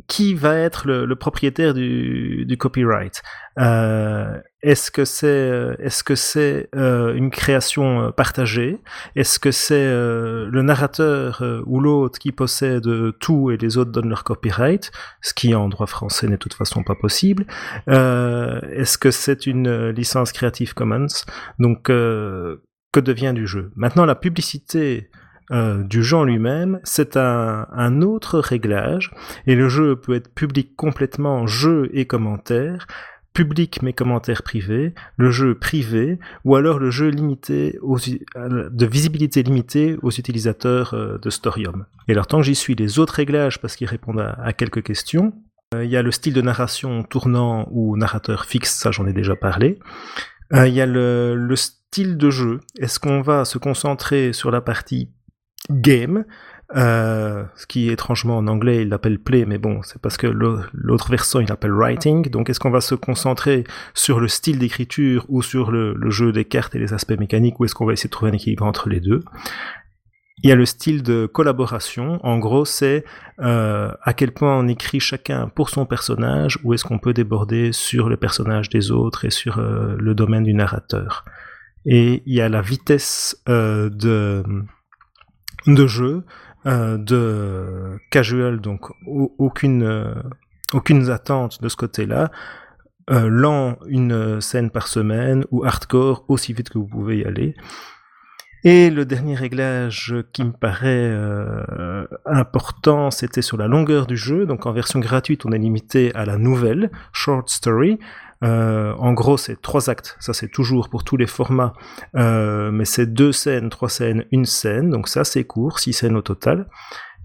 S4: qui va être le, propriétaire du, copyright. Euh, Est-ce que c'est c'est euh, une création euh, partagée? Est-ce que c'est euh, le narrateur ou l'autre qui possède tout et les autres donnent leur copyright? Ce qui en droit français n'est de toute façon pas possible. Est-ce que c'est une licence Creative Commons? Donc que devient du jeu? Maintenant la publicité euh, du en lui-même, c'est un, un, autre réglage, et le jeu peut être public complètement, jeu et commentaires, public mais commentaires privés, le jeu privé, ou alors le jeu limité aux, de visibilité limitée aux utilisateurs euh, de Storium. Et alors tant que j'y suis, les autres réglages, parce qu'ils répondent à, quelques questions, euh, il y a le style de narration tournant ou narrateur fixe, ça j'en ai déjà parlé. Il y a le, le style de jeu. Est-ce qu'on va se concentrer sur la partie game, euh, ce qui étrangement en anglais il l'appelle play, mais bon, c'est parce que l'autre version il l'appelle writing. Donc est-ce qu'on va se concentrer sur le style d'écriture ou sur le, jeu des cartes et les aspects mécaniques, ou est-ce qu'on va essayer de trouver un équilibre entre les deux? Il y a le style de collaboration. En gros, c'est euh, à quel point on écrit chacun pour son personnage, ou est-ce qu'on peut déborder sur le personnage des autres et sur euh, le domaine du narrateur? Et il y a la vitesse de de jeu, euh, de casual, donc aucune, euh, aucune attente de ce côté-là. Euh, lent, une scène par semaine, ou hardcore, aussi vite que vous pouvez y aller. Et le dernier réglage qui me paraît important, c'était sur la longueur du jeu. Donc en version gratuite, on est limité à la nouvelle, Short Story. Euh, en gros, c'est trois actes. Ça, c'est toujours pour tous les formats. Euh, mais c'est deux scènes, trois scènes, une scène. Donc ça, c'est court, six scènes au total.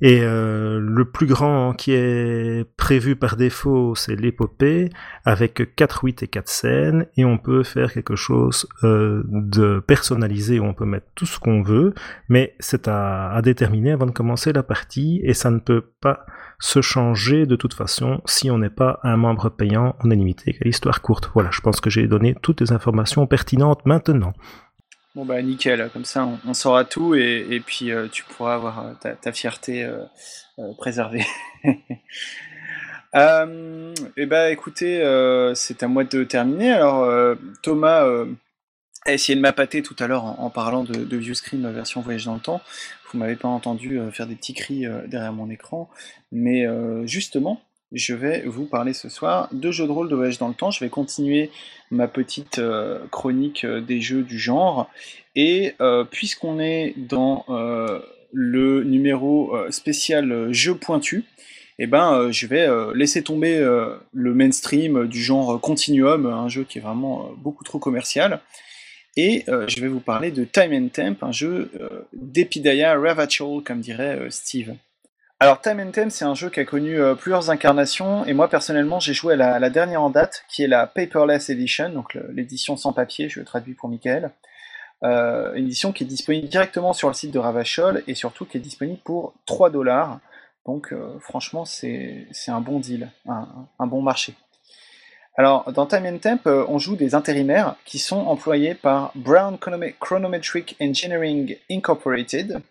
S4: Et euh, le plus grand qui est prévu par défaut, c'est l'épopée, avec 4, 8 et 4 scènes, et on peut faire quelque chose euh, de personnalisé, où on peut mettre tout ce qu'on veut, mais c'est à, à, déterminer avant de commencer la partie, et ça ne peut pas se changer de toute façon si on n'est pas un membre payant, on est limité à l'histoire courte. Voilà, je pense que j'ai donné toutes les informations pertinentes maintenant.
S1: Bon bah nickel, comme ça on, saura tout et, puis euh, tu pourras avoir euh, ta, fierté euh, préservée. et eh bah écoutez, c'est à moi de terminer. Alors Thomas a essayé de m'appâter tout à l'heure en, parlant de, de View Screen version voyage dans le temps. Vous m'avez pas entendu faire des petits cris derrière mon écran, mais justement, je vais vous parler ce soir de jeux de rôle de voyage dans le temps. Je vais continuer ma petite euh, chronique euh, des jeux du genre. Et euh, puisqu'on est dans le numéro spécial jeu pointu, eh ben, je vais laisser tomber le mainstream du genre Continuum, un jeu qui est vraiment beaucoup trop commercial. Et je vais vous parler de Time and Temp, un jeu d'Epidaya Ravachol, comme dirait Steve. Alors Time and Time, c'est un jeu qui a connu euh, plusieurs incarnations, et moi personnellement j'ai joué à la, dernière en date, qui est la Paperless Edition, donc l'édition sans papier, je le traduis pour Michael. Euh, une édition qui est disponible directement sur le site de Ravachol, et surtout qui est disponible pour 3 dollars. Donc euh, franchement c'est un bon deal, un, un, bon marché. Alors dans Time and Temp, on joue des intérimaires qui sont employés par Brown Chronometric Engineering Incorporated,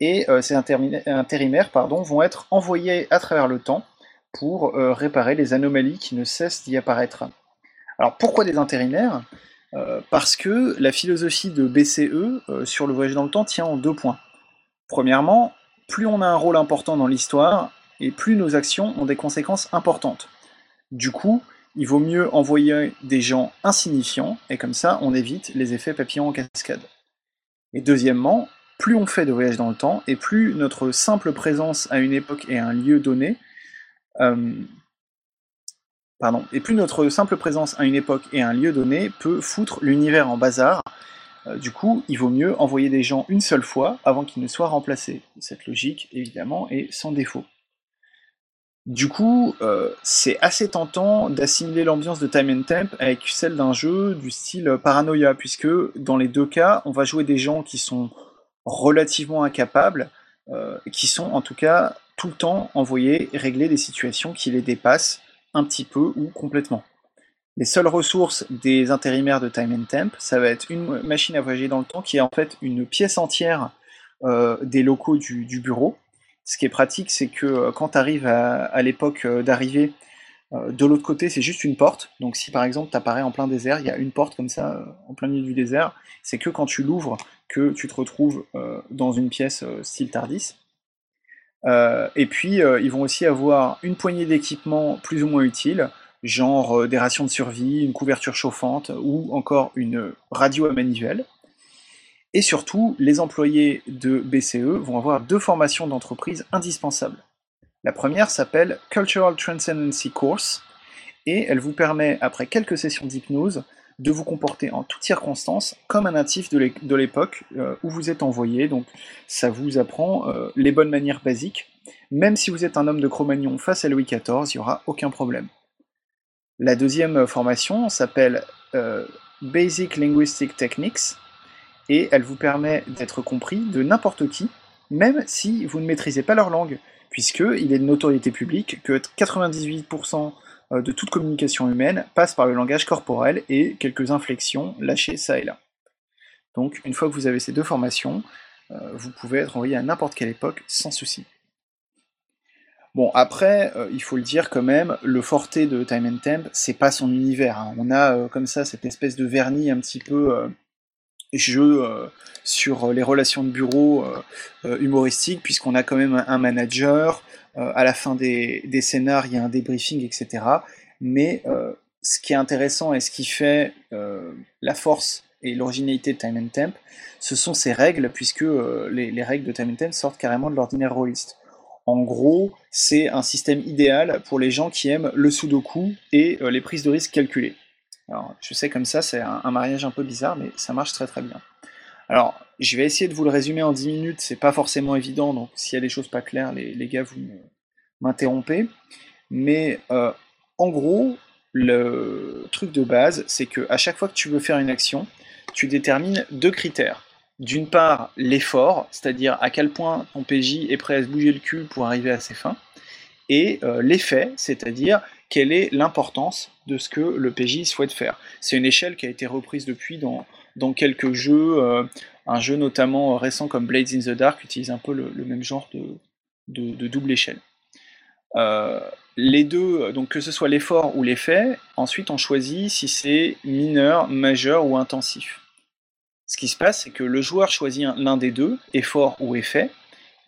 S1: et euh, ces intérimaires pardon, vont être envoyés à travers le temps pour euh, réparer les anomalies qui ne cessent d'y apparaître. Alors pourquoi des intérimaires? Euh, Parce que la philosophie de BCE sur le voyage dans le temps tient en deux points. Premièrement, plus on a un rôle important dans l'histoire, et plus nos actions ont des conséquences importantes. Du coup, il vaut mieux envoyer des gens insignifiants, et comme ça on évite les effets papillons en cascade. Et deuxièmement, plus on fait de voyages dans le temps, et plus notre simple présence à une époque et à un lieu donné, euh, pardon, et plus notre simple présence à une époque et un lieu donné peut foutre l'univers en bazar. Euh, du coup, il vaut mieux envoyer des gens une seule fois avant qu'ils ne soient remplacés. Cette logique, évidemment, est sans défaut. Du coup, euh, c'est assez tentant d'assimiler l'ambiance de Time and Temp avec celle d'un jeu du style Paranoia, puisque dans les deux cas, on va jouer des gens qui sont relativement incapables, euh, qui sont en tout cas tout le temps envoyés régler des situations qui les dépassent un petit peu ou complètement. Les seules ressources des intérimaires de Time and Temp, ça va être une machine à voyager dans le temps qui est en fait une pièce entière euh, des locaux du, bureau. Ce qui est pratique, c'est que euh, quand tu arrives à, l'époque d'arrivée, de l'autre côté, c'est juste une porte. Donc si par exemple tu apparais en plein désert, il y a une porte comme ça en plein milieu du désert, c'est que quand tu l'ouvres que tu te retrouves euh, dans une pièce euh, style Tardis. Euh, et puis, ils vont aussi avoir une poignée d'équipements plus ou moins utiles, genre des rations de survie, une couverture chauffante ou encore une radio à manivelle. Et surtout, les employés de BCE vont avoir deux formations d'entreprise indispensables. La première s'appelle Cultural Transcendency Course, et elle vous permet, après quelques sessions d'hypnose, de vous comporter en toutes circonstances comme un natif de l'époque euh, où vous êtes envoyé. Donc ça vous apprend euh, les bonnes manières basiques. Même si vous êtes un homme de Cro-Magnon face à Louis XIV, il n'y aura aucun problème. La deuxième formation s'appelle euh, Basic Linguistic Techniques et elle vous permet d'être compris de n'importe qui, même si vous ne maîtrisez pas leur langue, puisqu'il est de notoriété publique que 98% euh, de toute communication humaine passe par le langage corporel et quelques inflexions lâchées ça et là. Donc une fois que vous avez ces deux formations, euh, vous pouvez être envoyé à n'importe quelle époque sans souci. Bon, après, euh, il faut le dire quand même, le forté de Time and Temp, c'est pas son univers. Hein. On a comme ça cette espèce de vernis un petit peu jeu sur les relations de bureau humoristiques, puisqu'on a quand même un manager, euh, à la fin des, des scénars, il y a un débriefing, etc. Mais euh, ce qui est intéressant et ce qui fait euh, la force et l'originalité de Time and Temp, ce sont ces règles, puisque les, les, règles de Time and Temp sortent carrément de l'ordinaire rôliste. En gros, c'est un système idéal pour les gens qui aiment le sudoku et les prises de risque calculées. Alors, je sais comme ça, c'est un, mariage un peu bizarre, mais ça marche très très bien. Alors, je vais essayer de vous le résumer en 10 minutes, c'est pas forcément évident, donc s'il y a des choses pas claires, les, gars, vous m'interrompez. Mais euh, en gros, le truc de base, c'est que à chaque fois que tu veux faire une action, tu détermines deux critères. D'une part, l'effort, c'est-à-dire à quel point ton PJ est prêt à se bouger le cul pour arriver à ses fins, et euh, l'effet, c'est-à-dire quelle est l'importance de ce que le PJ souhaite faire. C'est une échelle qui a été reprise depuis dans, dans quelques jeux, euh, un jeu notamment récent comme Blades in the Dark utilise un peu le, même genre de, double échelle. Euh, les deux, donc que ce soit l'effort ou l'effet, ensuite on choisit si c'est mineur, majeur ou intensif. Ce qui se passe, c'est que le joueur choisit l'un des deux, effort ou effet,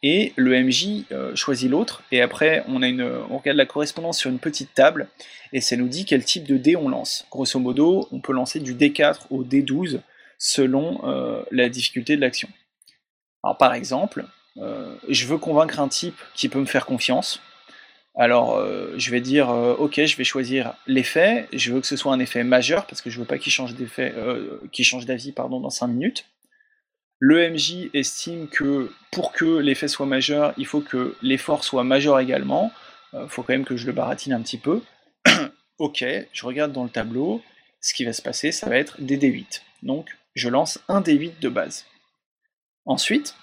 S1: et le MJ euh, choisit l'autre, et après on, a une, on regarde la correspondance sur une petite table, et ça nous dit quel type de dé on lance. Grosso modo, on peut lancer du D4 au D12 selon euh, la difficulté de l'action. Alors par exemple, euh, je veux convaincre un type qui peut me faire confiance, alors je vais dire ok je vais choisir l'effet, je veux que ce soit un effet majeur parce que je veux pas qu'il change d'avis pardon dans 5 minutes. Le MJ estime que pour que l'effet soit majeur, il faut que l'effort soit majeur également. Il euh, faut quand même que je le baratine un petit peu. ok, je regarde dans le tableau. Ce qui va se passer, ça va être des D8. Donc, je lance un D8 de base. Ensuite,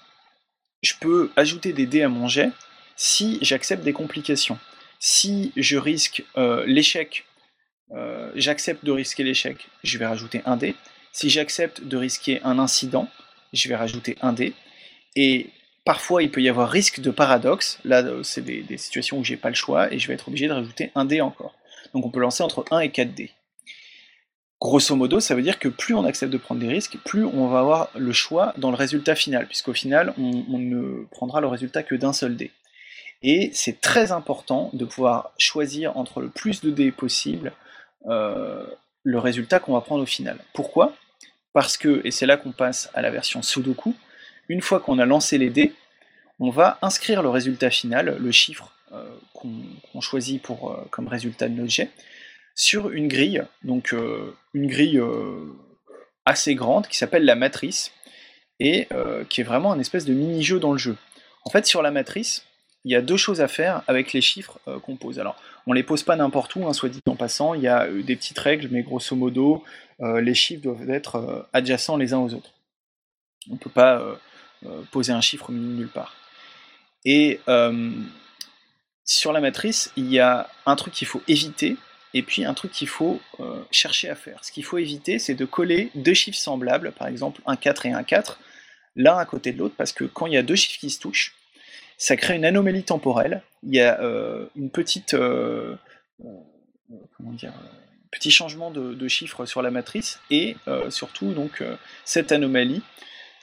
S1: je peux ajouter des dés à mon jet si j'accepte des complications. Si je risque euh, l'échec, euh, j'accepte de risquer l'échec, je vais rajouter un dé. Si j'accepte de risquer un incident, je vais rajouter un dé. Et parfois, il peut y avoir risque de paradoxe. Là, c'est des, situations où j'ai pas le choix et je vais être obligé de rajouter un dé encore. Donc on peut lancer entre 1 et 4 dés. Grosso modo, ça veut dire que plus on accepte de prendre des risques, plus on va avoir le choix dans le résultat final, puisqu'au final, on, ne prendra le résultat que d'un seul dé. Et c'est très important de pouvoir choisir entre le plus de dés possible euh, le résultat qu'on va prendre au final. Pourquoi? Parce que, et c'est là qu'on passe à la version Sudoku, une fois qu'on a lancé les dés, on va inscrire le résultat final, le chiffre euh, qu'on choisit euh, comme résultat de notre jet, sur une grille, donc euh, une grille assez grande qui s'appelle la matrice, et qui est vraiment un espèce de mini-jeu dans le jeu. En fait, sur la matrice, il y a deux choses à faire avec les chiffres qu'on pose. Alors, on les pose pas n'importe où, hein, soit dit en passant, il y a des petites règles, mais grosso modo, euh, les chiffres doivent être euh, adjacents les uns aux autres. On ne peut pas euh, poser un chiffre nulle part. Et sur la matrice, il y a un truc qu'il faut éviter et puis un truc qu'il faut chercher à faire. Ce qu'il faut éviter, c'est de coller deux chiffres semblables, par exemple un 4 et un 4, l'un à côté de l'autre, parce que quand il y a deux chiffres qui se touchent, ça crée une anomalie temporelle. Il y a une petite. comment dire petit changement de, chiffre sur la matrice et euh, surtout donc euh, cette anomalie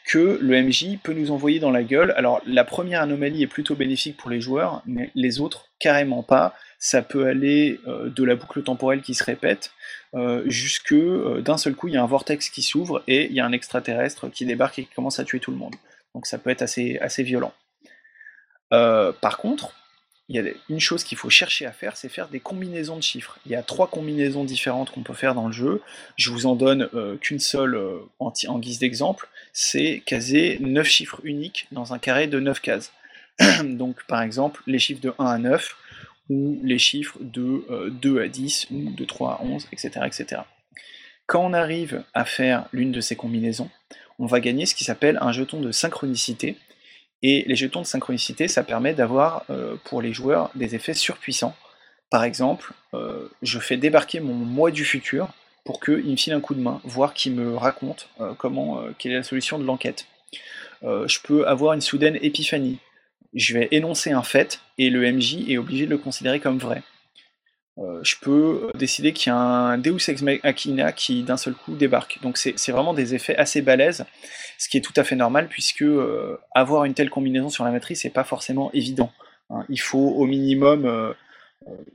S1: que le MJ peut nous envoyer dans la gueule. Alors la première anomalie est plutôt bénéfique pour les joueurs, mais les autres carrément pas. Ça peut aller euh, de la boucle temporelle qui se répète jusque d'un seul coup il y a un vortex qui s'ouvre et il y a un extraterrestre qui débarque et qui commence à tuer tout le monde. Donc ça peut être assez, assez violent. par contre, il y a une chose qu'il faut chercher à faire, c'est faire des combinaisons de chiffres. Il y a trois combinaisons différentes qu'on peut faire dans le jeu. Je vous en donne euh, qu'une seule euh, en, guise d'exemple. C'est caser 9 chiffres uniques dans un carré de 9 cases. Donc par exemple les chiffres de 1 à 9 ou les chiffres de 2 euh, à 10 ou de 3 à 11, etc., etc. Quand on arrive à faire l'une de ces combinaisons, on va gagner ce qui s'appelle un jeton de synchronicité et les jetons de synchronicité, ça permet d'avoir euh, pour les joueurs des effets surpuissants. Par exemple, euh, je fais débarquer mon moi du futur pour qu'il me file un coup de main, voire qu'il me raconte comment, quelle est la solution de l'enquête. je peux avoir une soudaine épiphanie. Je vais énoncer un fait et le MJ est obligé de le considérer comme vrai. Euh, je peux décider qu'il y a un Deus Ex Machina qui d'un seul coup débarque. Donc c'est vraiment des effets assez balèzes, ce qui est tout à fait normal puisque euh, avoir une telle combinaison sur la matrice n'est pas forcément évident. Hein. Il faut au minimum euh,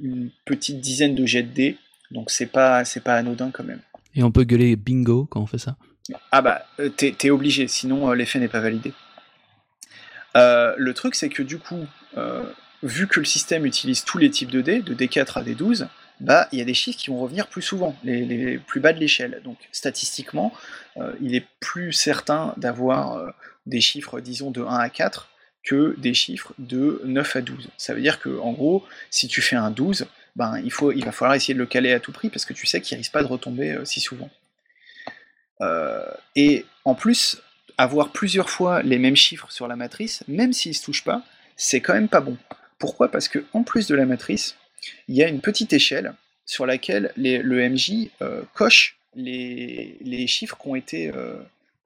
S1: une petite dizaine de jets de dés, donc c'est pas, pas anodin quand même.
S2: Et on peut gueuler bingo quand on fait ça?
S1: Ah bah, t'es es obligé, sinon l'effet n'est pas validé. Le truc, c'est que du coup, vu que le système utilise tous les types de dés, de D4 à D12, bah, il y a des chiffres qui vont revenir plus souvent, les, plus bas de l'échelle. Donc statistiquement, euh, il est plus certain d'avoir euh, des chiffres, disons, de 1 à 4 que des chiffres de 9 à 12. Ça veut dire que, en gros, si tu fais un 12, ben, il, va falloir essayer de le caler à tout prix parce que tu sais qu'il risque pas de retomber euh, si souvent. et en plus, avoir plusieurs fois les mêmes chiffres sur la matrice, même s'ils ne se touchent pas, c'est quand même pas bon. Pourquoi? Parce que en plus de la matrice, il y a une petite échelle sur laquelle le MJ euh, coche les, chiffres qui ont été euh,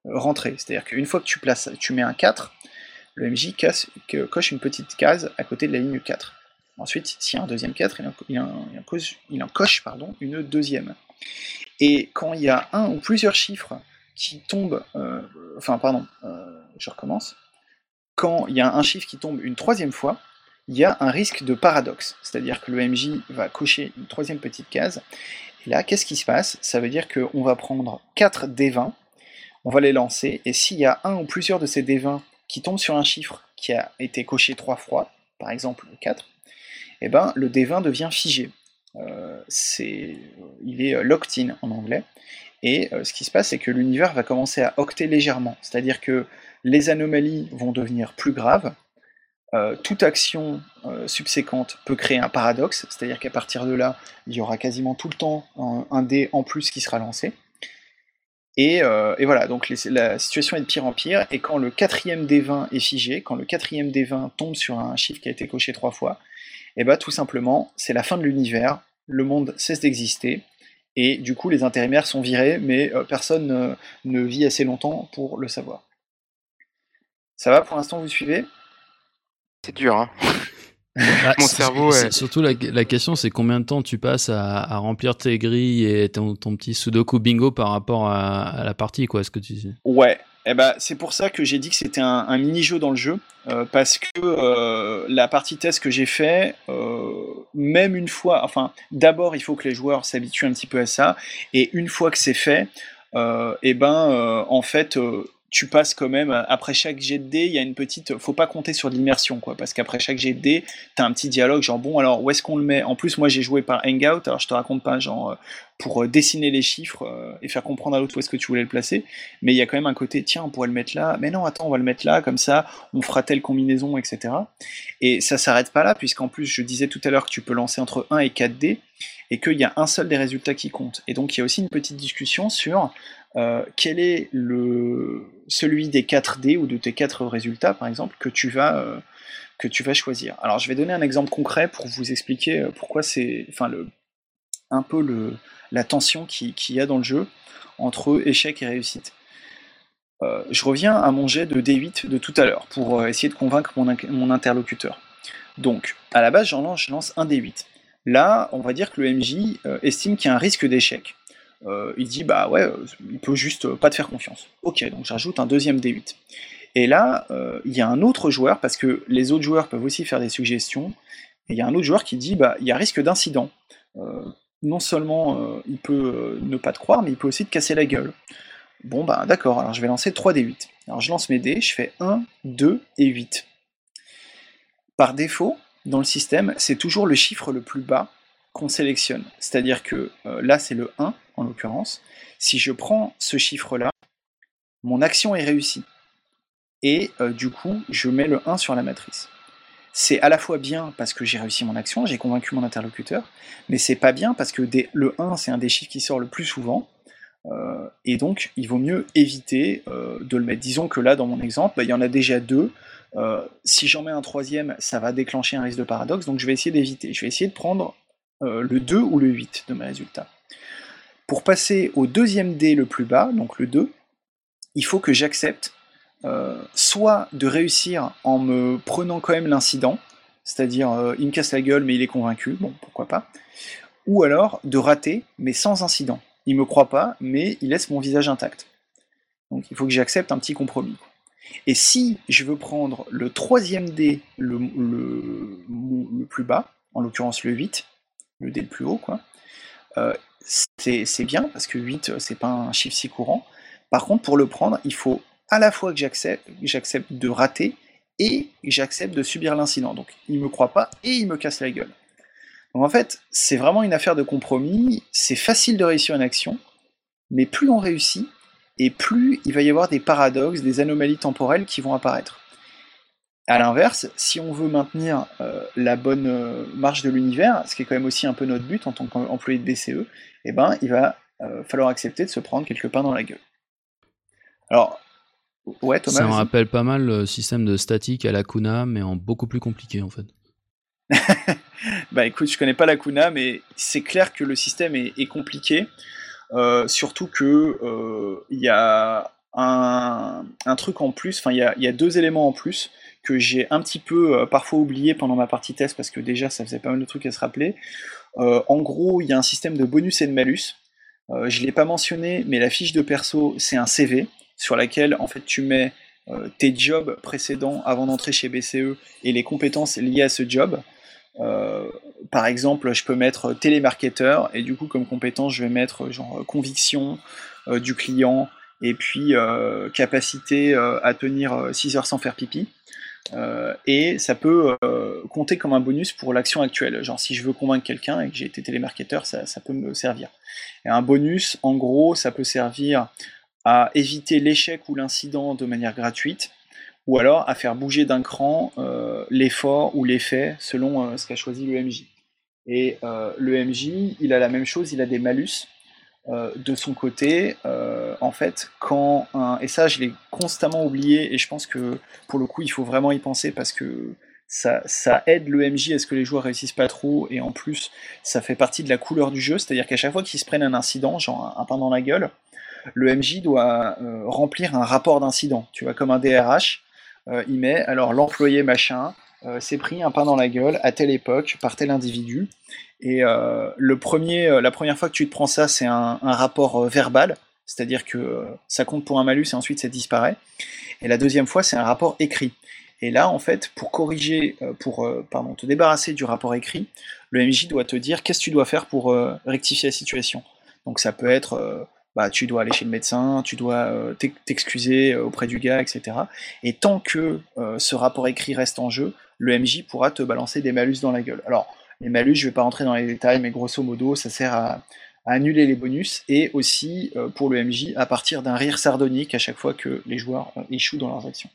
S1: rentrés. C'est-à-dire qu'une fois que tu, places, tu mets un 4, le MJ coche une petite case à côté de la ligne 4. Ensuite, s'il y a un deuxième 4, il en, coche, une deuxième. Et quand il y a un ou plusieurs chiffres qui tombent, euh, enfin pardon, je recommence, quand il y a un chiffre qui tombe une troisième fois, il y a un risque de paradoxe, c'est-à-dire que le MJ va cocher une troisième petite case, et là, qu'est-ce qui se passe? Ça veut dire qu'on va prendre 4 D20, on va les lancer, et s'il y a un ou plusieurs de ces D20 qui tombent sur un chiffre qui a été coché trois fois, par exemple 4, eh ben, le D20 devient figé. Euh, il est locked in en anglais, et euh, ce qui se passe, c'est que l'univers va commencer à octer légèrement, c'est-à-dire que les anomalies vont devenir plus graves, euh, toute action euh, subséquente peut créer un paradoxe, c'est-à-dire qu'à partir de là, il y aura quasiment tout le temps un, dé en plus qui sera lancé. Et, voilà, donc la situation est de pire en pire, et quand le quatrième des 20 est figé, quand le quatrième des 20 tombe sur un chiffre qui a été coché trois fois, et eh bah ben, tout simplement, c'est la fin de l'univers, le monde cesse d'exister, et du coup les intérimaires sont virés, mais personne ne vit assez longtemps pour le savoir. Ça va pour l'instant, vous suivez?
S3: C'est dur, hein.
S2: Bah, Mon cerveau. Surtout la, question, c'est combien de temps tu passes à, remplir tes grilles et ton, petit Sudoku bingo par rapport à, la partie, quoi. ce que tu
S1: Ouais. Eh ben, c'est pour ça que j'ai dit que c'était un, mini-jeu dans le jeu, euh, parce que euh, la partie test que j'ai fait, euh, même une fois, enfin, d'abord il faut que les joueurs s'habituent un petit peu à ça, et une fois que c'est fait, eh ben, en fait, tu passes quand même après chaque jet de dés, il y a une petite faut pas compter sur l'immersion quoi parce qu'après chaque jet de dés, tu as un petit dialogue genre bon alors où est-ce qu'on le met? En plus moi j'ai joué par Hangout, alors je te raconte pas genre euh, pour euh, dessiner les chiffres euh, et faire comprendre à l'autre où est-ce que tu voulais le placer, mais il y a quand même un côté tiens, on pourrait le mettre là, mais non, attends, on va le mettre là comme ça, on fera telle combinaison etc. Et ça s'arrête pas là puisqu'en plus je disais tout à l'heure que tu peux lancer entre 1 et 4 dés et qu'il y a un seul des résultats qui compte. Et donc il y a aussi une petite discussion sur euh, quel est le, celui des 4D ou de tes 4 résultats, par exemple, que tu vas, euh, que tu vas choisir. Alors, je vais donner un exemple concret pour vous expliquer euh, pourquoi c'est, enfin, un peu la tension qu'il qui y a dans le jeu entre échec et réussite. je reviens à mon jet de D8 de tout à l'heure pour essayer de convaincre mon, mon, interlocuteur. Donc, à la base, lance, je lance un D8. Là, on va dire que le MJ estime qu'il y a un risque d'échec. Euh, il dit bah ouais, euh, il peut juste pas te faire confiance. Ok, donc j'ajoute un deuxième D8. Et là, euh, il y a un autre joueur, parce que les autres joueurs peuvent aussi faire des suggestions, et il y a un autre joueur qui dit bah il y a risque d'incident. non seulement il peut ne pas te croire, mais il peut aussi te casser la gueule. Bon bah d'accord, alors je vais lancer 3 D8. Alors je lance mes dés, je fais 1, 2 et 8. Par défaut, dans le système, c'est toujours le chiffre le plus bas qu'on sélectionne. C'est-à-dire que là c'est le 1, en l'occurrence, si je prends ce chiffre-là, mon action est réussie. Et euh, du coup, je mets le 1 sur la matrice. C'est à la fois bien parce que j'ai réussi mon action, j'ai convaincu mon interlocuteur, mais c'est pas bien parce que le 1, c'est un des chiffres qui sort le plus souvent, euh, et donc il vaut mieux éviter euh, de le mettre. Disons que là, dans mon exemple, bah, il y en a déjà deux. Si j'en mets un troisième, ça va déclencher un risque de paradoxe, donc je vais essayer d'éviter. Je vais essayer de prendre le 2 ou le 8 de mes résultats. Pour passer au deuxième dé le plus bas, donc le 2, il faut que j'accepte euh, soit de réussir en me prenant quand même l'incident, c'est-à-dire euh, il me casse la gueule mais il est convaincu, bon pourquoi pas, ou alors de rater mais sans incident. Il me croit pas mais il laisse mon visage intact. Donc il faut que j'accepte un petit compromis. Et si je veux prendre le troisième dé le, plus bas, en l'occurrence le 8, le dé le plus haut, quoi, euh, c'est bien parce que 8 c'est pas un chiffre si courant, Par contre, pour le prendre, il faut à la fois que j'accepte, de rater et j'accepte de subir l'incident. Donc il me croit pas et il me casse la gueule. Donc en fait, c'est vraiment une affaire de compromis. C'est facile de réussir une action, mais plus on réussit, et plus il va y avoir des paradoxes, des anomalies temporelles qui vont apparaître. A l'inverse, si on veut maintenir euh, la bonne euh, marche de l'univers, ce qui est quand même aussi un peu notre but en tant qu'employé de BCE, eh ben, il va euh, falloir accepter de se prendre quelque pain dans la gueule. Alors, ouais, Thomas.
S2: Ça me rappelle pas mal le système de statique à la Kuna, mais en beaucoup plus compliqué en fait.
S1: bah écoute, je connais pas la Kuna, mais c'est clair que le système est, compliqué. Surtout que il y a un, truc en plus, il y a, deux éléments en plus que j'ai un petit peu euh, parfois oublié pendant ma partie test parce que déjà ça faisait pas mal de trucs à se rappeler. Euh, en gros, il y a un système de bonus et de malus. Euh, je l'ai pas mentionné, mais la fiche de perso, c'est un CV sur laquelle en fait tu mets tes jobs précédents avant d'entrer chez BCE et les compétences liées à ce job. Par exemple, je peux mettre télémarketeur et du coup comme compétence, je vais mettre genre conviction du client et puis capacité à tenir 6 heures sans faire pipi. Euh, et ça peut euh, compter comme un bonus pour l'action actuelle. Genre si je veux convaincre quelqu'un et que j'ai été télémarketeur, ça, ça, peut me servir. Et un bonus, en gros, ça peut servir à éviter l'échec ou l'incident de manière gratuite, ou alors à faire bouger d'un cran euh, l'effort ou l'effet selon ce qu'a choisi le MJ. Et le MJ, il a la même chose, il a des malus. Euh, de son côté, euh, en fait, quand et ça je l'ai constamment oublié, et je pense que pour le coup il faut vraiment y penser parce que ça, ça aide le MJ à ce que les joueurs réussissent pas trop, et en plus ça fait partie de la couleur du jeu, c'est-à-dire qu'à chaque fois qu'ils se prennent un incident, genre un, pain dans la gueule, le MJ doit euh, remplir un rapport d'incident, tu vois, comme un DRH, il met alors l'employé machin, s'est pris un pain dans la gueule à telle époque par tel individu. Et euh, le premier, euh, la première fois que tu te prends ça, c'est un, rapport euh, verbal, c'est-à-dire que ça compte pour un malus et ensuite ça disparaît. Et la deuxième fois, c'est un rapport écrit. Et là, en fait, pour corriger, pour pardon, te débarrasser du rapport écrit, le MJ doit te dire qu'est-ce que tu dois faire pour rectifier la situation. Donc ça peut être, bah, tu dois aller chez le médecin, tu dois t'excuser auprès du gars, etc. Et tant que ce rapport écrit reste en jeu, le MJ pourra te balancer des malus dans la gueule. Alors, les malus, je ne vais pas rentrer dans les détails, mais grosso modo, ça sert à, annuler les bonus et aussi euh, pour le MJ à partir d'un rire sardonique à chaque fois que les joueurs euh, échouent dans leurs actions.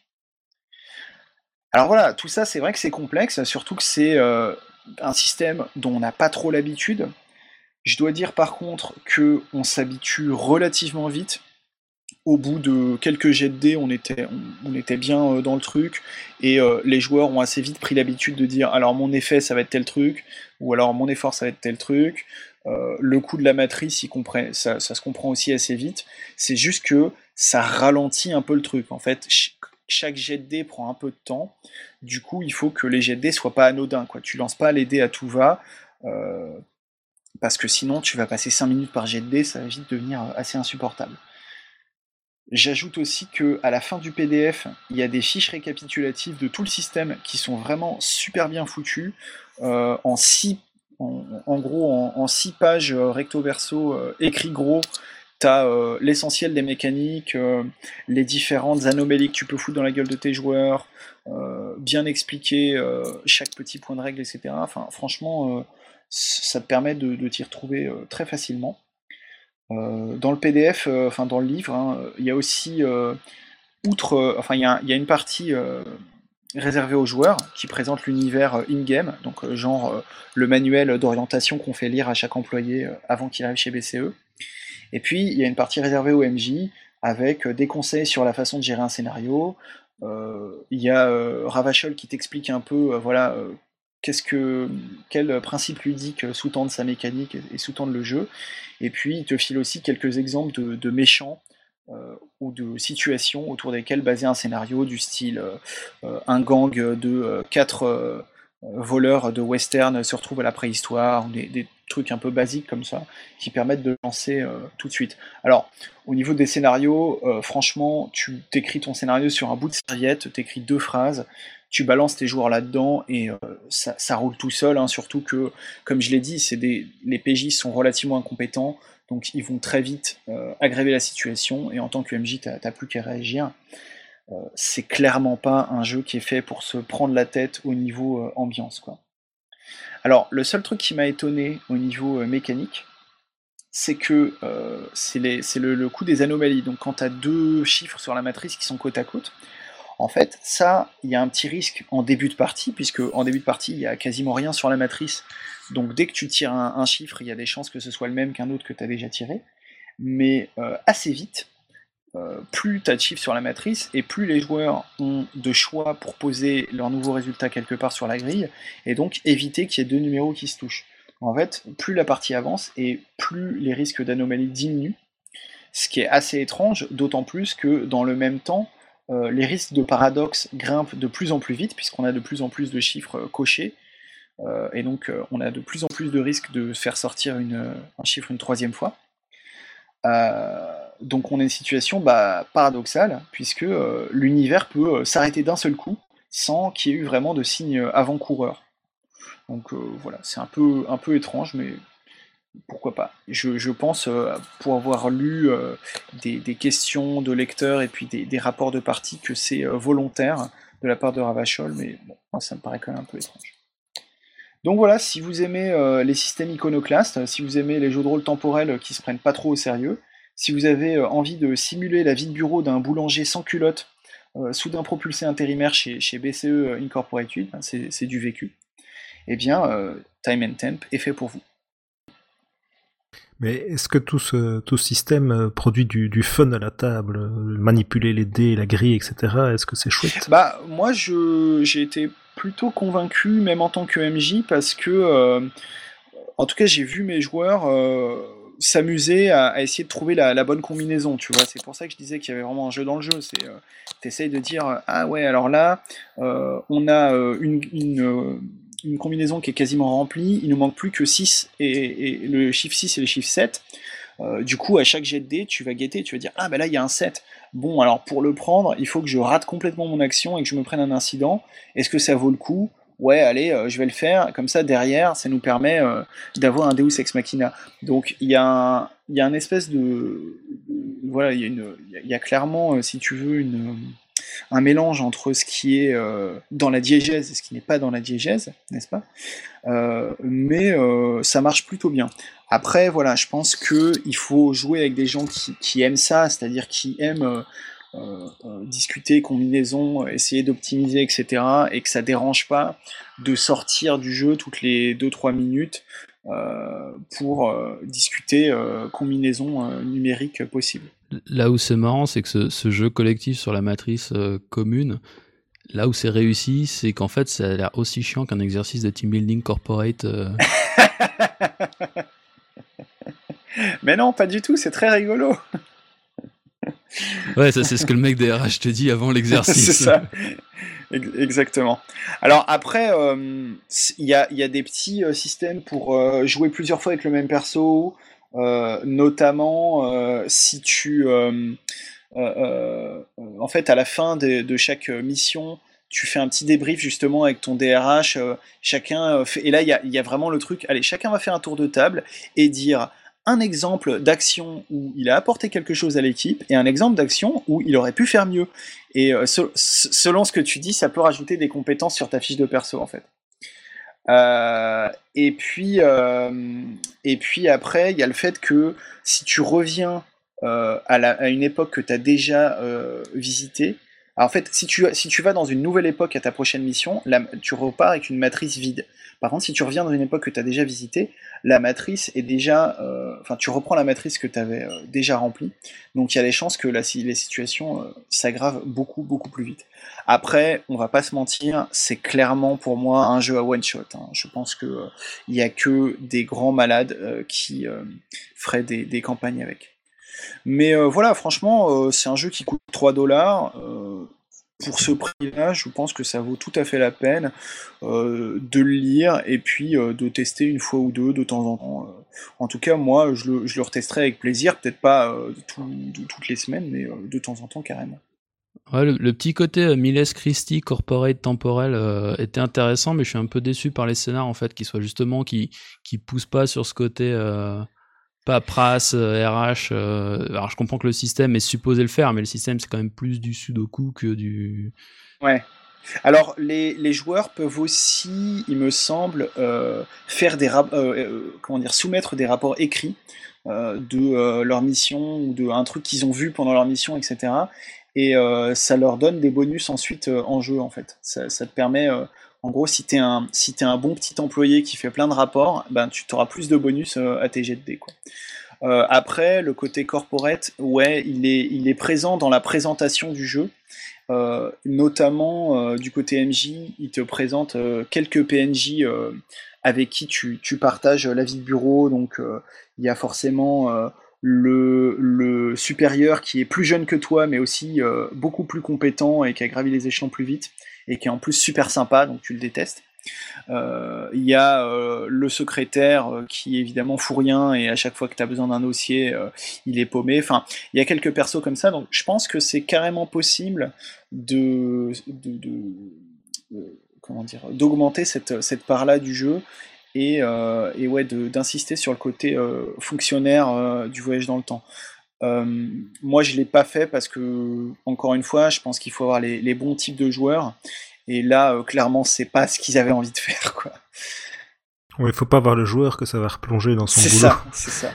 S1: Alors voilà, tout ça c'est vrai que c'est complexe, surtout que c'est euh, un système dont on n'a pas trop l'habitude. Je dois dire par contre que on s'habitue relativement vite au bout de quelques jets de dés, on était, bien euh, dans le truc, et euh, les joueurs ont assez vite pris l'habitude de dire alors mon effet ça va être tel truc, ou alors mon effort ça va être tel truc. Euh, le coup de la matrice, ça, ça, se comprend aussi assez vite. C'est juste que ça ralentit un peu le truc. En fait, chaque jet de dés prend un peu de temps. Du coup, il faut que les jets de dés soient pas anodins. Quoi. Tu lances pas les dés à tout va. Parce que sinon, tu vas passer 5 minutes par jet de dés, ça va vite devenir assez insupportable. J'ajoute aussi que à la fin du PDF, il y a des fiches récapitulatives de tout le système qui sont vraiment super bien foutues. Euh, en, six, en, gros, en, six pages euh, recto verso, euh, écrit gros, tu as l'essentiel des mécaniques, les différentes anomalies que tu peux foutre dans la gueule de tes joueurs, bien expliquer chaque petit point de règle, etc. Enfin, franchement, ça te permet de, t'y retrouver très facilement. Euh, dans le PDF, euh, enfin dans le livre, hein, il y a aussi, euh, outre, enfin il y, une partie réservée aux joueurs qui présente l'univers in-game, donc genre le manuel d'orientation qu'on fait lire à chaque employé avant qu'il arrive chez BCE. Et puis il y a une partie réservée aux MJ avec des conseils sur la façon de gérer un scénario. Il y a Ravachol qui t'explique un peu, voilà, qu'est-ce que quel principe ludique sous-tendent sa mécanique et sous-tendent le jeu. Et puis il te file aussi quelques exemples de, méchants euh, ou de situations autour desquelles baser un scénario du style euh, euh, un gang de quatre voleurs de western se retrouve à la préhistoire, ou des, trucs un peu basiques comme ça, qui permettent de lancer tout de suite. Alors, au niveau des scénarios, franchement, tu t'écris ton scénario sur un bout de serviette, t'écris deux phrases, tu balances tes joueurs là-dedans et ça, roule tout seul. Hein, surtout que, comme je l'ai dit, les PJ sont relativement incompétents, donc ils vont très vite aggraver la situation. Et en tant que MJ, t'as plus qu'à réagir. c'est clairement pas un jeu qui est fait pour se prendre la tête au niveau ambiance. Alors, le seul truc qui m'a étonné au niveau mécanique, c'est que euh, c'est le, le, coût des anomalies. Donc quand tu deux chiffres sur la matrice qui sont côte à côte, en fait, ça, il y a un petit risque en début de partie, puisque en début de partie, il n'y a quasiment rien sur la matrice. Donc dès que tu tires un, chiffre, il y a des chances que ce soit le même qu'un autre que tu as déjà tiré. Mais euh, assez vite, euh, plus tu as de chiffres sur la matrice, et plus les joueurs ont de choix pour poser leur nouveau résultat quelque part sur la grille, et donc éviter qu'il y ait deux numéros qui se touchent en fait, plus la partie avance et plus les risques d'anomalie diminuent, ce qui est assez étrange, d'autant plus que dans le même temps, euh, les risques de paradoxe grimpent de plus en plus vite, puisqu'on a de plus en plus de chiffres euh, cochés, euh, et donc on a de plus en plus de risques de faire sortir un chiffre une troisième fois. donc on a une situation bah, paradoxale, puisque l'univers peut s'arrêter d'un seul coup, sans qu'il y ait eu vraiment de signes avant-coureurs. Donc voilà, c'est un peu, un peu étrange, mais pourquoi pas. Je, pense, euh, pour avoir lu euh, des, questions de lecteurs et puis des, rapports de partie, que c'est volontaire de la part de Ravachol, mais bon, moi ça me paraît quand même un peu étrange. Donc voilà, si vous aimez les systèmes iconoclastes, si vous aimez les jeux de rôle temporels qui se prennent pas trop au sérieux, si vous avez envie de simuler la vie de bureau d'un boulanger sans culotte, soudain propulsé intérimaire chez, BCE Incorporated, hein, c'est du vécu eh bien, euh, Time and Temp est fait pour vous.
S4: Mais est-ce que tout ce, tout système euh, produit du, fun à la table, euh, manipuler les dés, la grille, etc. Est-ce que c'est chouette?
S1: Bah moi j'ai été plutôt convaincu, même en tant que MJ, parce que en tout cas j'ai vu mes joueurs s'amuser à, essayer de trouver la, bonne combinaison. Tu vois, c'est pour ça que je disais qu'il y avait vraiment un jeu dans le jeu. C'est t'essayes de dire ah ouais alors là on a une une combinaison qui est quasiment remplie, il ne manque plus que 6 et, le chiffre 6 et le chiffre 7. Euh, du coup, à chaque jet de dés, tu vas guetter, tu vas dire Ah, ben là, il y a un 7. Bon, alors pour le prendre, il faut que je rate complètement mon action et que je me prenne un incident. Est-ce que ça vaut le coup? Ouais, allez, euh, je vais le faire. Comme ça, derrière, ça nous permet euh, d'avoir un Deus Ex Machina. Donc, il y, a un, y a un espèce de. voilà, il y, a clairement, si tu veux, une un mélange entre ce qui est euh, dans la diégèse et ce qui n'est pas dans la diégèse, n'est-ce pas? Euh, Mais euh, ça marche plutôt bien. Après, voilà, je pense qu'il faut jouer avec des gens qui, aiment ça, c'est-à-dire qui aiment discuter, combinaison, essayer d'optimiser, etc. Et que ça dérange pas de sortir du jeu toutes les 2-3 minutes pour discuter combinaison numérique possible.
S2: Là où c'est marrant, c'est que ce, jeu collectif sur la matrice euh, commune, là où c'est réussi, c'est qu'en fait, ça a l'air aussi chiant qu'un exercice de team building corporate. Euh.
S1: Mais non, pas du tout, c'est très rigolo.
S2: ouais, ça c'est ce que le mec des RH te dit avant l'exercice.
S1: c'est ça. Exactement. Alors après, euh, il y, a, des petits systèmes pour jouer plusieurs fois avec le même perso, notamment euh, si tu euh, en fait à la fin de, chaque mission tu fais un petit débrief justement avec ton DRH, chacun fait, et là il y a, vraiment le truc, allez, chacun va faire un tour de table et dire un exemple d'action où il a apporté quelque chose à l'équipe et un exemple d'action où il aurait pu faire mieux. Et selon ce que tu dis, ça peut rajouter des compétences sur ta fiche de perso en fait. Euh, et puis, euh, et puis après, il y a le fait que si tu reviens euh, à, une époque que tu as déjà visitée, en fait, si tu, si vas dans une nouvelle époque à ta prochaine mission, tu repars avec une matrice vide. Par contre, si tu reviens dans une époque que tu as déjà visitée, la matrice est déjà. Enfin, tu reprends la matrice que tu avais déjà remplie. Donc, il y a des chances que les situations s'aggravent beaucoup, beaucoup plus vite. Après, on va pas se mentir, c'est clairement pour moi un jeu à one shot. Hein. Je pense que euh, il y a que des grands malades euh, qui euh, feraient des, campagnes avec. Mais voilà, franchement, c'est un jeu qui coûte 3 dollars. pour ce prix-là, je pense que ça vaut tout à fait la peine de le lire et puis de tester une fois ou deux de temps en temps. en tout cas, moi, je le, retesterai avec plaisir, peut-être pas toutes les semaines, mais de temps en temps carrément.
S2: Le, petit côté euh, Miles Christie corporate temporel euh, était intéressant, mais je suis un peu déçu par les scénars en fait, qui soient justement qui poussent pas sur ce côté euh, pas pras RH. alors je comprends que le système est supposé le faire, mais le système c'est quand même plus du sudoku que du.
S1: Ouais. Alors les, les joueurs peuvent aussi, il me semble, faire des comment dire soumettre des rapports écrits de leur mission ou de un truc qu'ils ont vu pendant leur mission, etc et euh, ça leur donne des bonus ensuite euh, en jeu en fait. Ça, te permet, euh, en gros, si t'es un, si es un bon petit employé qui fait plein de rapports, ben tu auras plus de bonus à tes jets après, le côté corporate, ouais, il est, il est présent dans la présentation du jeu. notamment du côté MJ, il te présente quelques PNJ avec qui tu, tu, partages la vie de bureau. Donc il y a forcément le, supérieur qui est plus jeune que toi, mais aussi euh, beaucoup plus compétent et qui a gravi les échelons plus vite, et qui est en plus super sympa, donc tu le détestes. Euh, il y a euh, le secrétaire qui évidemment fout rien et à chaque fois que tu as besoin d'un dossier, il est paumé. Enfin, il y a quelques persos comme ça, donc je pense que c'est carrément possible comment dire, d'augmenter cette, cette part-là du jeu et, euh, et ouais, d'insister sur le côté euh, fonctionnaire euh, du voyage dans le temps. moi, je l'ai pas fait parce que, encore une fois, je pense qu'il faut avoir les, les, bons types de joueurs. Et là, clairement, c'est pas ce qu'ils avaient envie de faire, quoi.
S4: Ouais, il faut pas avoir le joueur que ça va replonger dans son boulot.
S1: C'est ça, c'est ça.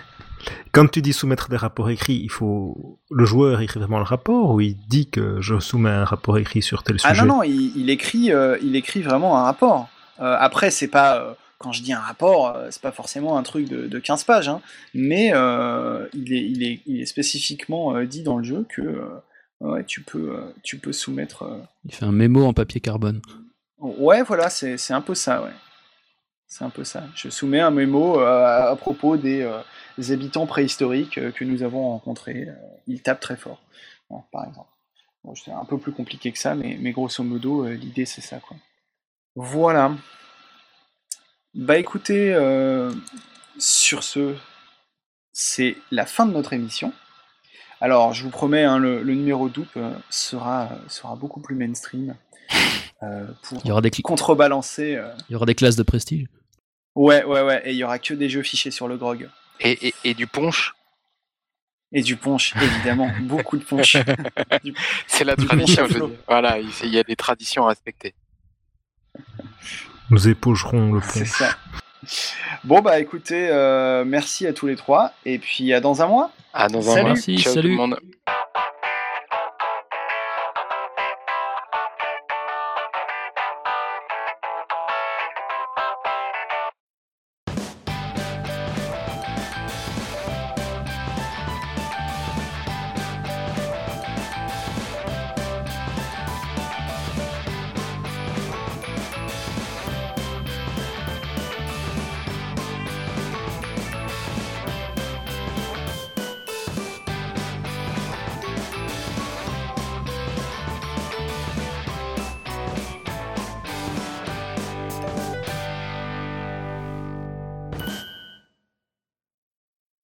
S4: Quand tu dis soumettre des rapports écrits, il faut le joueur écrit vraiment le rapport ou il dit que je soumets un rapport écrit sur tel sujet.
S1: Ah non non, il, il écrit, il écrit vraiment un rapport. après, c'est pas quand je dis un rapport, euh, c'est pas forcément un truc de, 15 pages, hein, mais euh, il, est, il, est, il, est, spécifiquement euh, dit dans le jeu que ouais, tu, peux, tu peux soumettre.
S2: Il fait un mémo en papier carbone.
S1: Ouais, voilà, c'est un peu ça, ouais. C'est un peu ça. Je soumets un mémo à, propos des, habitants préhistoriques que nous avons rencontrés. Ils tapent très fort, par exemple. c'est un peu plus compliqué que ça, mais, mais grosso modo, l'idée c'est ça, quoi. Voilà. Bah écoutez, euh, sur ce, c'est la fin de notre émission. Alors, je vous promets, hein, le, numéro double euh, sera, sera beaucoup plus mainstream. Euh, pour il y aura des contrebalancer.
S2: Il y aura des classes de prestige.
S1: Ouais, ouais, ouais. Et il y aura que des jeux fichés sur le grog.
S3: Et, et, du punch
S1: Et du punch, évidemment. beaucoup de punch.
S3: C'est la tradition. Voilà, il y a des traditions à respecter.
S4: Nous épougerons le pont.
S1: C'est ça. Bon bah écoutez, euh, merci à tous les trois et puis à dans un mois.
S3: À dans un mois.
S2: Merci, salut.